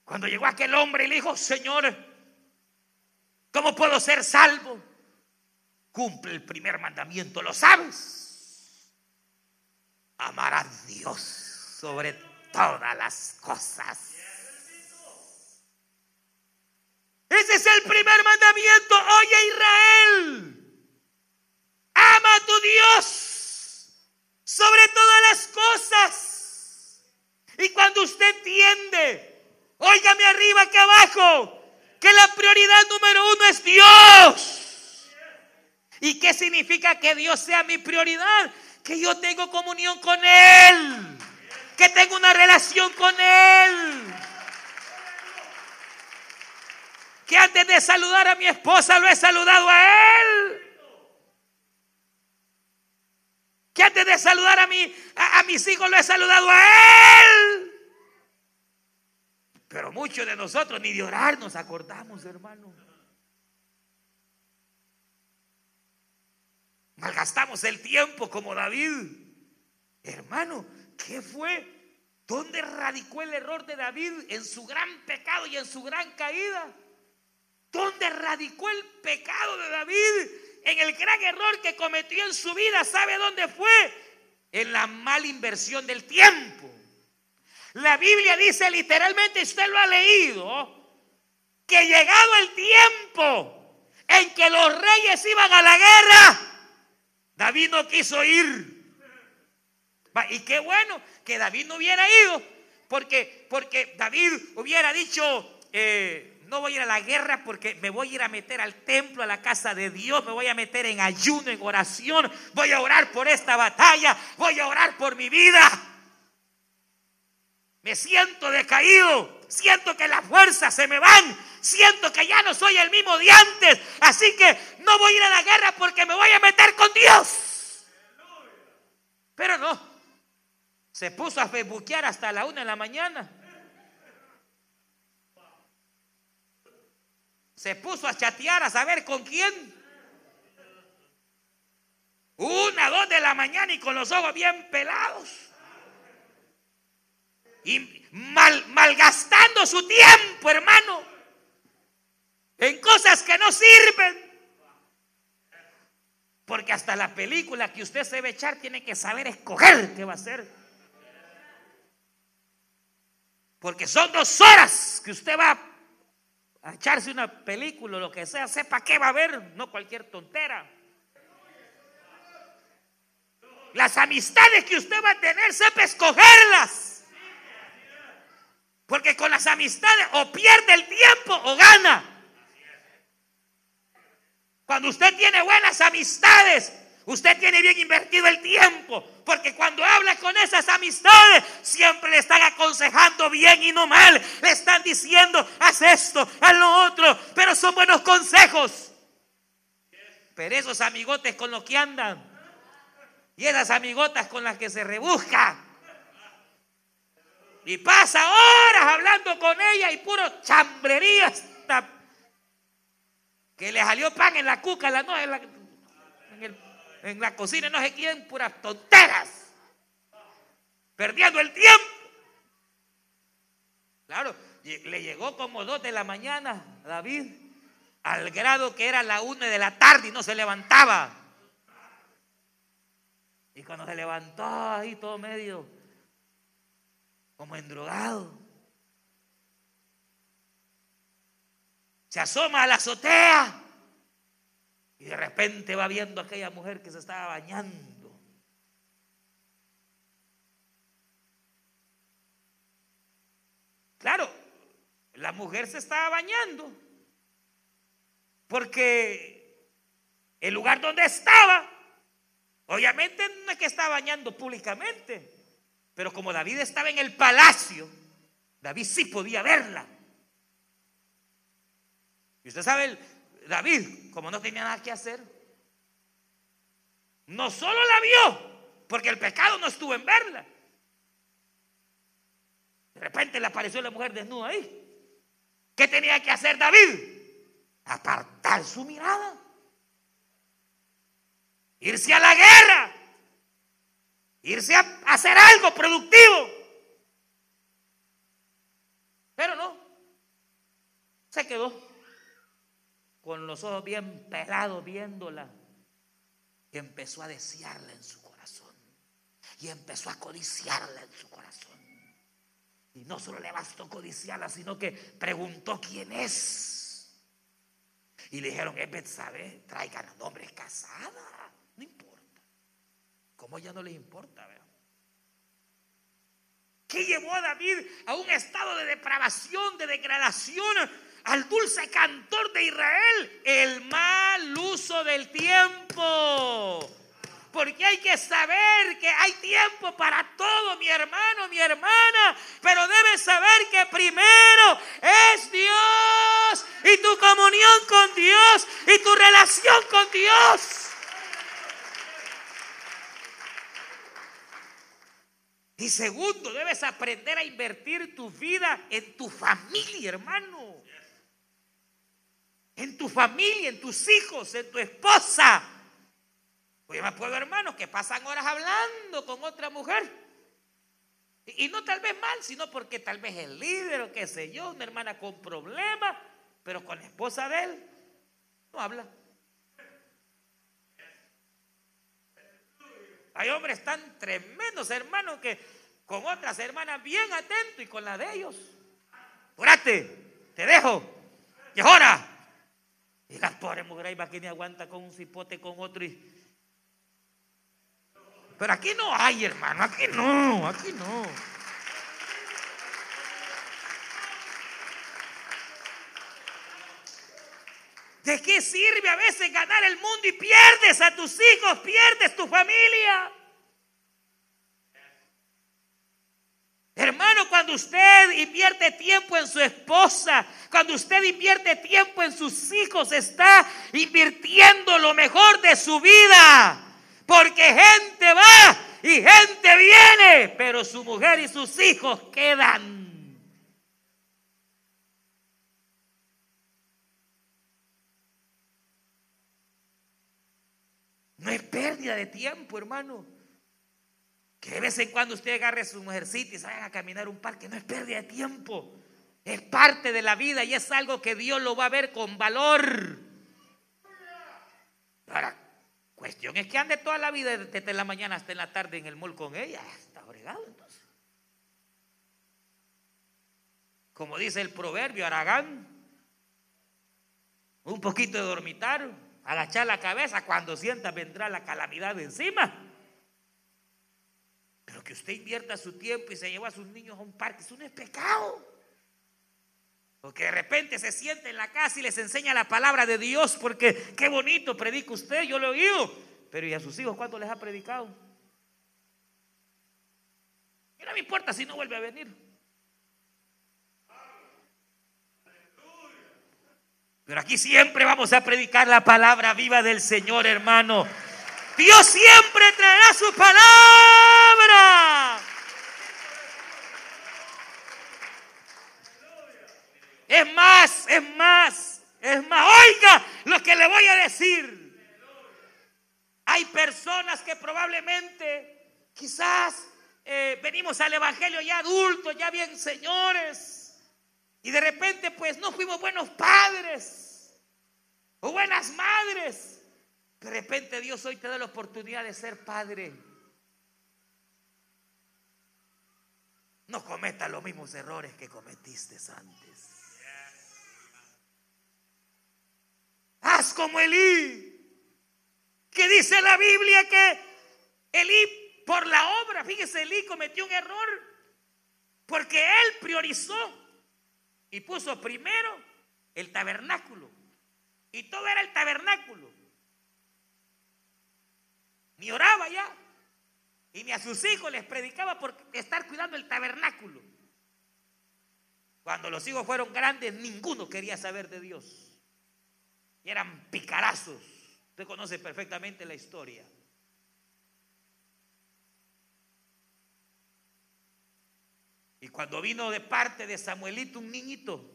Cuando llegó aquel hombre y le dijo, Señor, ¿cómo puedo ser salvo? Cumple el primer mandamiento, ¿lo sabes? Amar a Dios sobre todas las cosas. Ese es el primer mandamiento. Oye Israel, ama a tu Dios sobre todas las cosas. Y cuando usted entiende, óigame arriba que abajo, que la prioridad número uno es Dios. ¿Y qué significa que Dios sea mi prioridad? Que yo tengo comunión con Él, que tengo una relación con Él. Que antes de saludar a mi esposa lo he saludado a Él. Que antes de saludar a, mi, a, mis hijos lo he saludado a Él. Pero muchos de nosotros ni de orar nos acordamos, hermano. Malgastamos el tiempo como David. Hermano, ¿qué fue? ¿Dónde radicó el error de David en su gran pecado y en su gran caída? ¿Dónde radicó el pecado de David en el gran error que cometió en su vida, ¿sabe dónde fue? En la mala inversión del tiempo. La Biblia dice literalmente, usted lo ha leído, que llegado el tiempo en que los reyes iban a la guerra, David no quiso ir. Y qué bueno que David no hubiera ido, porque, porque David hubiera dicho, eh, no voy a ir a la guerra porque me voy a ir a meter al templo, a la casa de Dios, me voy a meter en ayuno, en oración, voy a orar por esta batalla, voy a orar por mi vida. Me siento decaído, siento que las fuerzas se me van, siento que ya no soy el mismo de antes, así que no voy a ir a la guerra porque me voy a meter con Dios. Pero no, se puso a facebookear hasta la una de la mañana. Se puso a chatear a saber con quién. Una, dos de la mañana y con los ojos bien pelados. Y mal, malgastando su tiempo, hermano. En cosas que no sirven. Porque hasta la película que usted se debe echar tiene que saber escoger qué va a hacer. Porque son dos horas que usted va a echarse una película lo que sea, sepa qué va a ver, no cualquier tontera. Las amistades que usted va a tener, sepa escogerlas. Porque con las amistades o pierde el tiempo o gana. Cuando usted tiene buenas amistades, Usted tiene bien invertido el tiempo, porque cuando habla con esas amistades, siempre le están aconsejando bien y no mal. Le están diciendo, haz esto, haz lo otro, pero son buenos consejos. Pero esos amigotes con los que andan, y esas amigotas con las que se rebusca, y pasa horas hablando con ella y puro chambrería que le salió pan en la cuca, la, no, en, la, en el en la cocina no sé quién, puras tonteras. perdiendo el tiempo. Claro, le llegó como dos de la mañana a David, al grado que era la una de la tarde y no se levantaba. Y cuando se levantó ahí todo medio como endrogado, se asoma a la azotea y de repente va viendo a aquella mujer que se estaba bañando. Claro, la mujer se estaba bañando porque el lugar donde estaba, obviamente no es que estaba bañando públicamente, pero como David estaba en el palacio, David sí podía verla. Y usted sabe, David, como no tenía nada que hacer, no solo la vio, porque el pecado no estuvo en verla, de repente le apareció la mujer desnuda ahí. ¿Qué tenía que hacer David? Apartar su mirada. Irse a la guerra. Irse a hacer algo productivo. Pero no. Se quedó con los ojos bien pelados viéndola. Y empezó a desearla en su corazón. Y empezó a codiciarla en su corazón. Y no solo le bastó codiciarla, sino que preguntó quién es. Y le dijeron, es Betsabe, traigan a nombre casada. No importa. Como ya no les importa, ¿verdad? ¿Qué llevó a David a un estado de depravación, de degradación, al dulce cantor de Israel? El mal uso del tiempo. Porque hay que saber que hay tiempo para todo, mi hermano, mi hermana. Pero debes saber que primero es Dios y tu comunión con Dios y tu relación con Dios. Y segundo, debes aprender a invertir tu vida en tu familia, hermano. En tu familia, en tus hijos, en tu esposa pues yo me acuerdo hermanos que pasan horas hablando con otra mujer. Y, no tal vez mal, sino porque tal vez el líder o qué sé yo, una hermana con problemas, pero con la esposa de él no habla. Hay hombres tan tremendos, hermanos, que con otras hermanas bien atentos y con la de ellos. Apúrate, te dejo. Y ahora. Y la pobre mujer ahí va que ni aguanta con un cipote con otro y pero aquí no hay, hermano, aquí no, aquí no. ¿De qué sirve a veces ganar el mundo y pierdes a tus hijos, pierdes tu familia? Hermano, cuando usted invierte tiempo en su esposa, cuando usted invierte tiempo en sus hijos, está invirtiendo lo mejor de su vida. Porque gente va y gente viene, pero su mujer y sus hijos quedan. No es pérdida de tiempo, hermano. Que de vez en cuando usted agarre su mujercita y se a caminar un parque, no es pérdida de tiempo. Es parte de la vida y es algo que Dios lo va a ver con valor. Ahora, Cuestión es que ande toda la vida desde la mañana hasta en la tarde en el mall con ella. Está fregado entonces. Como dice el proverbio, Aragán, un poquito de dormitar, agachar la cabeza, cuando sienta vendrá la calamidad encima. Que usted invierta su tiempo y se lleva a sus niños a un parque, eso no es pecado. Porque de repente se siente en la casa y les enseña la palabra de Dios, porque qué bonito predica usted, yo lo he oído. Pero ¿y a sus hijos cuánto les ha predicado? Y no me importa si no vuelve a venir. Pero aquí siempre vamos a predicar la palabra viva del Señor, hermano. Dios siempre traerá su palabra. Es más, es más, es más. Oiga lo que le voy a decir. Hay personas que probablemente, quizás eh, venimos al Evangelio ya adultos, ya bien señores. Y de repente pues no fuimos buenos padres o buenas madres. De repente Dios hoy te da la oportunidad de ser padre. No cometas los mismos errores que cometiste antes. Haz como Elí, que dice la Biblia que Elí por la obra, fíjese, Elí cometió un error porque él priorizó y puso primero el tabernáculo. Y todo era el tabernáculo. Ni oraba ya. Y ni a sus hijos les predicaba por estar cuidando el tabernáculo. Cuando los hijos fueron grandes, ninguno quería saber de Dios. Y eran picarazos. Usted conoce perfectamente la historia. Y cuando vino de parte de Samuelito, un niñito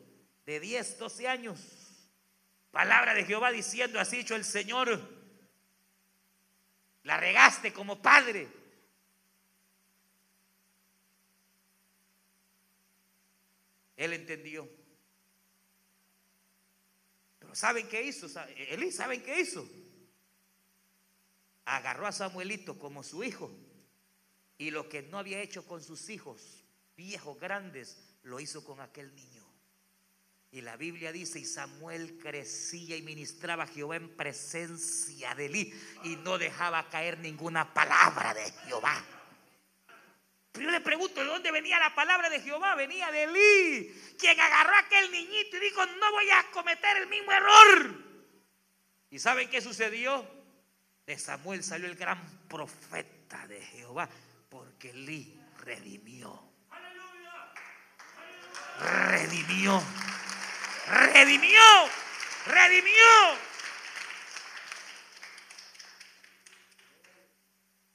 de 10, 12 años, palabra de Jehová diciendo, así dicho el Señor, la regaste como padre. Él entendió. Pero ¿saben qué hizo? Elí, ¿saben qué hizo? Agarró a Samuelito como su hijo y lo que no había hecho con sus hijos, viejos, grandes, lo hizo con aquel niño. Y la Biblia dice, y Samuel crecía y ministraba a Jehová en presencia de él y no dejaba caer ninguna palabra de Jehová. Pero yo le pregunto, ¿de dónde venía la palabra de Jehová? Venía de Elí, quien agarró a aquel niñito y dijo, no voy a cometer el mismo error. ¿Y saben qué sucedió? De Samuel salió el gran profeta de Jehová, porque Elí redimió redimió, redimió, redimió.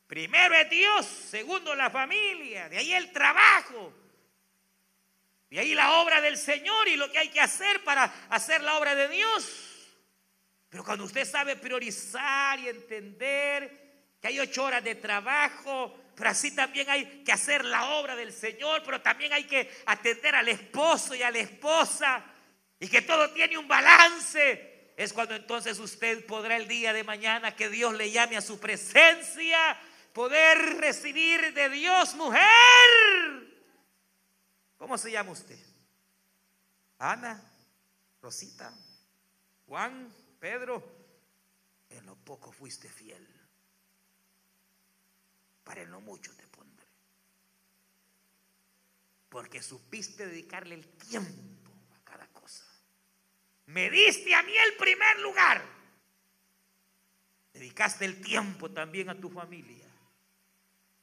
Primero es Dios, segundo la familia, de ahí el trabajo, de ahí la obra del Señor y lo que hay que hacer para hacer la obra de Dios. Pero cuando usted sabe priorizar y entender que hay ocho horas de trabajo, pero así también hay que hacer la obra del Señor, pero también hay que atender al esposo y a la esposa y que todo tiene un balance. Es cuando entonces usted podrá el día de mañana que Dios le llame a su presencia, poder recibir de Dios mujer. ¿Cómo se llama usted? Ana, Rosita, Juan, Pedro. En lo poco fuiste fiel para en lo mucho te pondré. Porque supiste dedicarle el tiempo. Me diste a mí el primer lugar. Dedicaste el tiempo también a tu familia.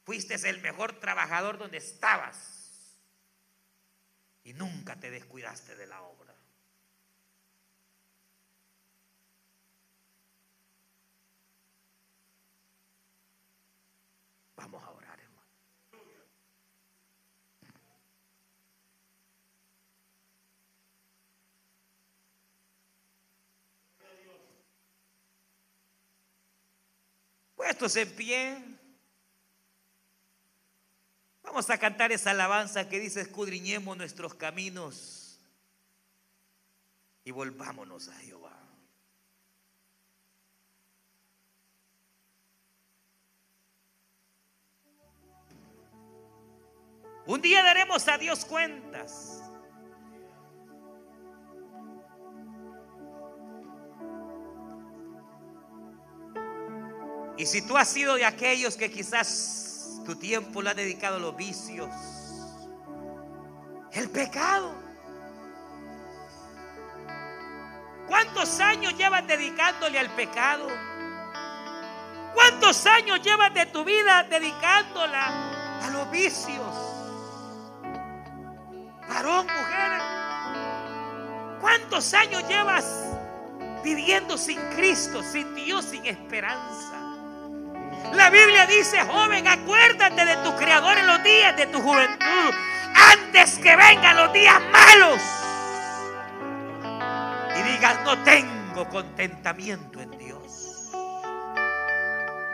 Fuiste el mejor trabajador donde estabas. Y nunca te descuidaste de la obra. Vamos a orar, hermano. Puestos en pie, vamos a cantar esa alabanza que dice, escudriñemos nuestros caminos y volvámonos a Jehová. Un día daremos a Dios cuentas. Y si tú has sido de aquellos que quizás tu tiempo lo ha dedicado a los vicios, el pecado. ¿Cuántos años llevas dedicándole al pecado? ¿Cuántos años llevas de tu vida dedicándola a los vicios? varón, mujer, ¿cuántos años llevas viviendo sin Cristo, sin Dios, sin esperanza? La Biblia dice, joven, acuérdate de tu Creador en los días de tu juventud, antes que vengan los días malos. Y digas, no tengo contentamiento en Dios.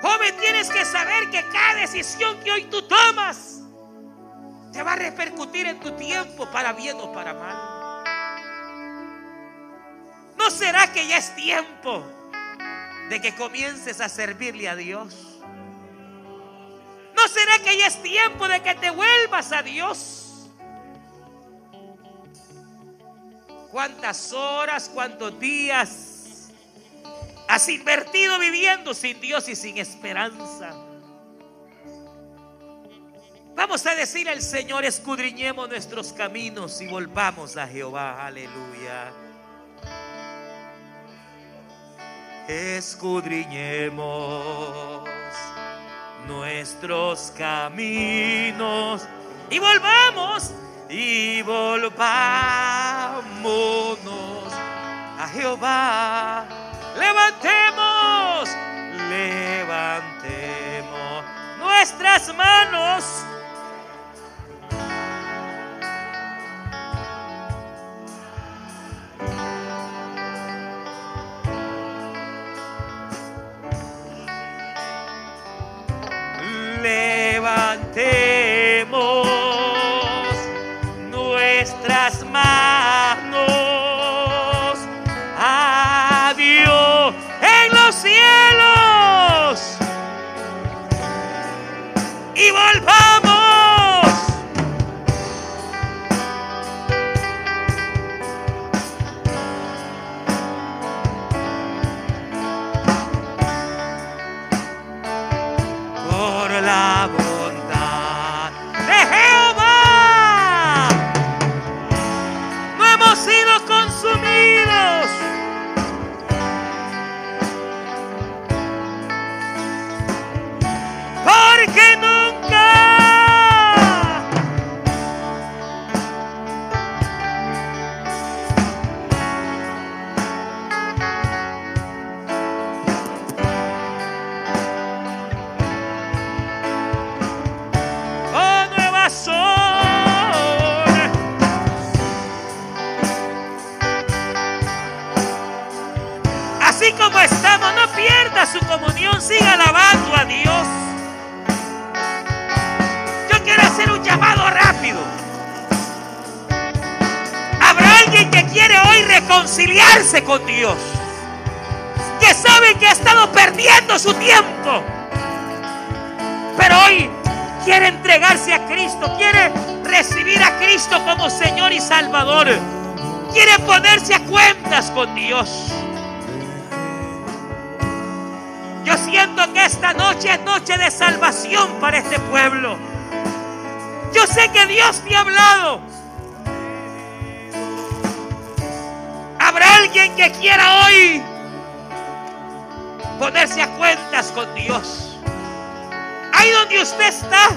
Joven, tienes que saber que cada decisión que hoy tú tomas te va a repercutir en tu tiempo para bien o para mal. ¿No será que ya es tiempo de que comiences a servirle a Dios? ¿No será que ya es tiempo de que te vuelvas a Dios? ¿Cuántas horas, cuántos días has invertido viviendo sin Dios y sin esperanza? Vamos a decir al Señor, escudriñemos nuestros caminos y volvamos a Jehová. Aleluya. Escudriñemos nuestros caminos y volvamos y volvámonos a Jehová. Levantemos, levantemos nuestras manos Dios. Yo siento que esta noche es noche de salvación para este pueblo. Yo sé que Dios te ha hablado. Habrá alguien que quiera hoy ponerse a cuentas con Dios. Ahí donde usted está,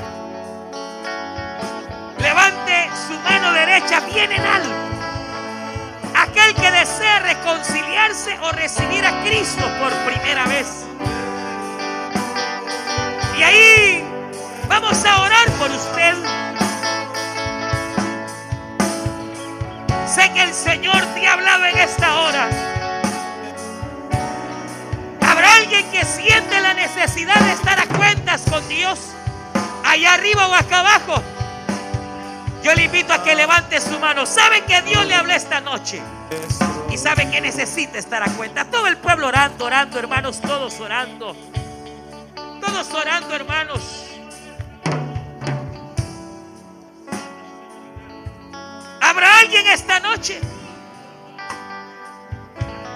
levante su mano derecha bien en alto. O recibir a Cristo por primera vez. Y ahí vamos a orar por usted. Sé que el Señor te ha hablado en esta hora. Habrá alguien que siente la necesidad de estar a cuentas con Dios, allá arriba o acá abajo. Yo le invito a que levante su mano. Sabe que Dios le habló esta noche y sabe que necesita estar a cuenta. Todo el pueblo orando, orando, hermanos, todos orando. Todos orando, hermanos. ¿Habrá alguien esta noche?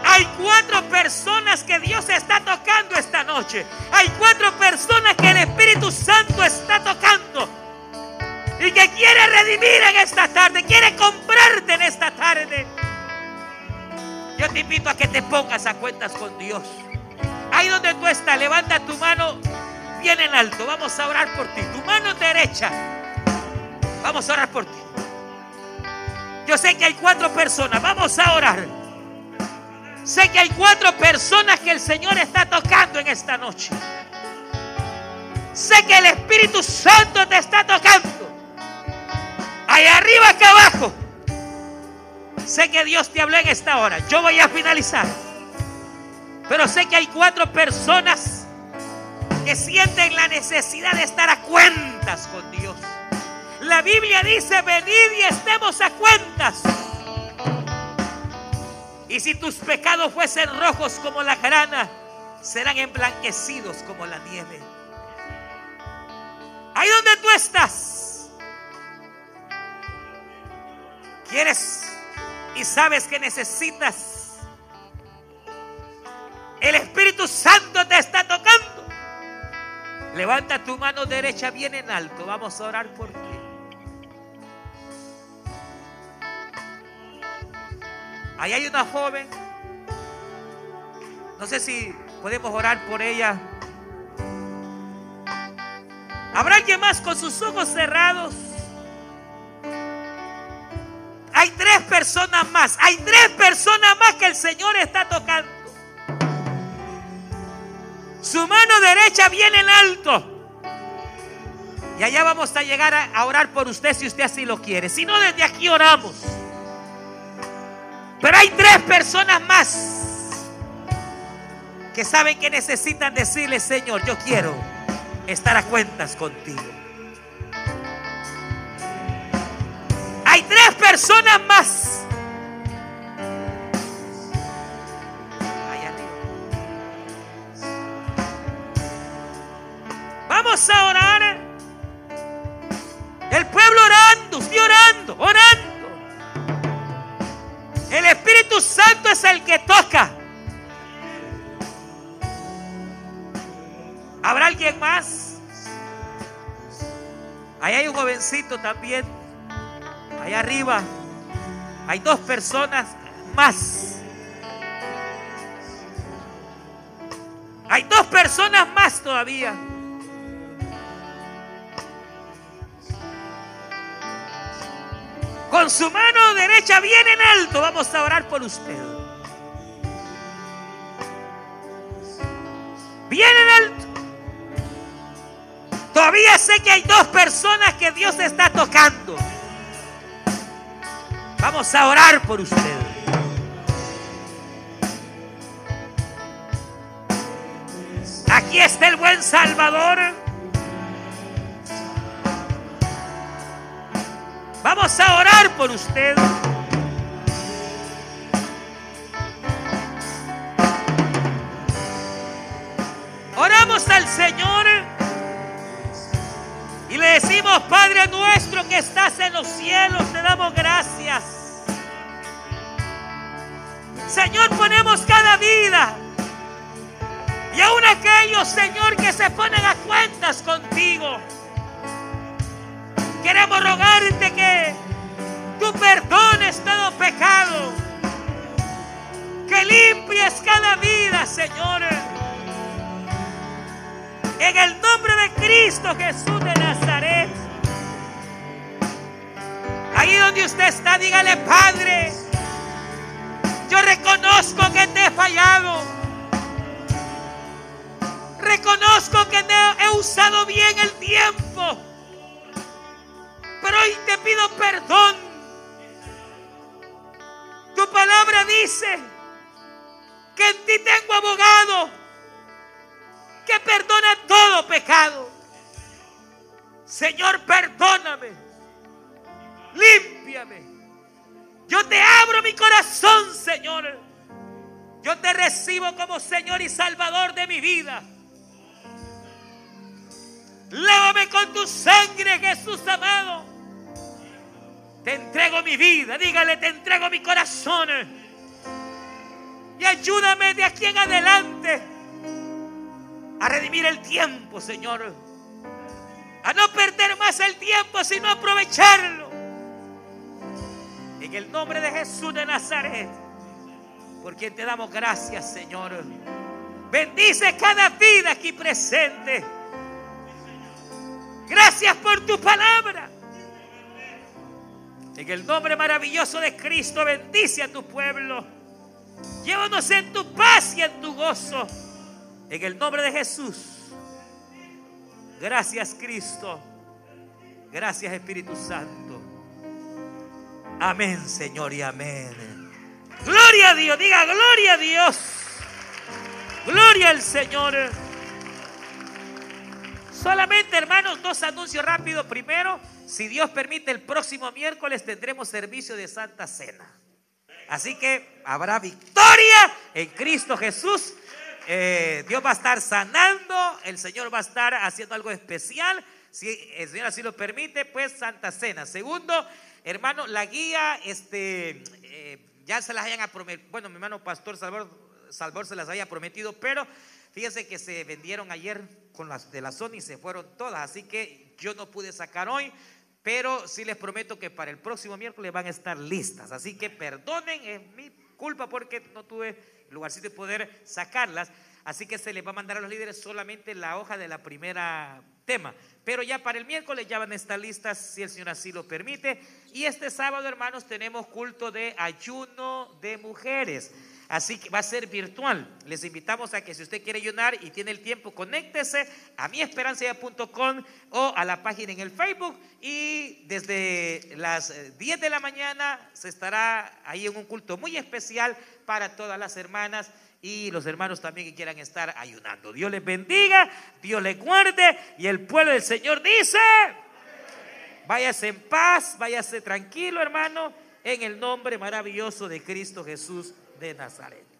Hay cuatro personas que Dios está tocando esta noche. Hay cuatro personas que el Espíritu Santo está tocando. Y que quiere redimir en esta tarde. Quiere comprarte en esta tarde. Yo te invito a que te pongas a cuentas con Dios. Ahí donde tú estás, levanta tu mano bien en alto. Vamos a orar por ti. Tu mano derecha. Vamos a orar por ti. Yo sé que hay cuatro personas. Vamos a orar. Sé que hay cuatro personas que el Señor está tocando en esta noche. Sé que el Espíritu Santo te está tocando. Allá arriba, acá abajo. Sé que Dios te habló en esta hora. Yo voy a finalizar. Pero sé que hay cuatro personas que sienten la necesidad de estar a cuentas con Dios. La Biblia dice, venid y estemos a cuentas. Y si tus pecados fuesen rojos como la grana, serán emblanquecidos como la nieve. Ahí donde tú estás, quieres y sabes que necesitas. El Espíritu Santo te está tocando. Levanta tu mano derecha bien en alto. Vamos a orar por ti. Ahí hay una joven. No sé si podemos orar por ella. ¿Habrá alguien más con sus ojos cerrados? Hay tres personas más. Hay tres personas más que el Señor está tocando. Su mano derecha viene en alto. Y allá vamos a llegar a, orar por usted si usted así lo quiere. Si no, desde aquí oramos. Pero hay tres personas más que saben que necesitan decirle, Señor, yo quiero estar a cuentas contigo. Personas más. Vamos a orar. El pueblo orando, orando, orando. El Espíritu Santo es el que toca. ¿Habrá alguien más? Ahí hay un jovencito también. Arriba hay dos personas más. Hay dos personas más todavía. Con su mano derecha bien en alto vamos a orar por usted. Bien en alto. Todavía sé que hay dos personas que Dios está tocando. Vamos a orar por usted. Aquí está el buen Salvador. Vamos a orar por usted. Oramos al Señor decimos, Padre nuestro que estás en los cielos, te damos gracias. Señor, ponemos cada vida. Y aún aquellos, Señor, que se ponen a cuentas contigo. Queremos rogarte que tú perdones todo pecado. Que limpies cada vida, Señor. En el nombre de Cristo Jesús de Nazaret. Donde usted está, dígale, Padre, yo reconozco que te he fallado. Reconozco que no he usado bien el tiempo. Pero hoy te pido perdón. Tu palabra dice que en ti tengo abogado que perdona todo pecado. Señor, perdóname. Límpiame. Yo te abro mi corazón, Señor. Yo te recibo como Señor y Salvador de mi vida. Lávame con tu sangre, Jesús amado. Te entrego mi vida. Dígale, te entrego mi corazón. Y ayúdame de aquí en adelante a redimir el tiempo, Señor. A no perder más el tiempo, sino aprovecharlo. En el nombre de Jesús de Nazaret, por quien te damos gracias, Señor. Bendice cada vida aquí presente. Gracias por tu palabra. En el nombre maravilloso de Cristo, bendice a tu pueblo. Llévanos en tu paz y en tu gozo. En el nombre de Jesús. Gracias Cristo. Gracias Espíritu Santo. Amén Señor y amén. Gloria a Dios. Diga gloria a Dios. Gloria al Señor. Solamente hermanos, dos anuncios rápidos. Primero, si Dios permite, el próximo miércoles tendremos servicio de Santa Cena. Así que habrá victoria en Cristo Jesús. Eh, Dios va a estar sanando, el Señor va a estar haciendo algo especial. Si el Señor así lo permite, pues Santa Cena. Segundo, hermano, la guía, este, eh, ya se las hayan prometido. Bueno, mi hermano Pastor Salvador, Salvador se las había prometido, pero fíjense que se vendieron ayer con las de la Sony y se fueron todas. Así que yo no pude sacar hoy. Pero sí les prometo que para el próximo miércoles van a estar listas. Así que perdonen, es mi culpa porque no tuve lugarcito de poder sacarlas. Así que se les va a mandar a los líderes solamente la hoja de la primera tema. Pero ya para el miércoles ya van a estar listas si el Señor así lo permite. Y este sábado, hermanos, tenemos culto de ayuno de mujeres. Así que va a ser virtual. Les invitamos a que si usted quiere ayunar y tiene el tiempo, conéctese a miesperancia.com o a la página en el Facebook y desde las 10 eh, de la mañana se estará ahí en un culto muy especial para todas las hermanas y los hermanos también que quieran estar ayunando. Dios les bendiga, Dios les guarde y el pueblo del Señor dice, váyase en paz, váyase tranquilo hermano, en el nombre maravilloso de Cristo Jesús de Nazaret.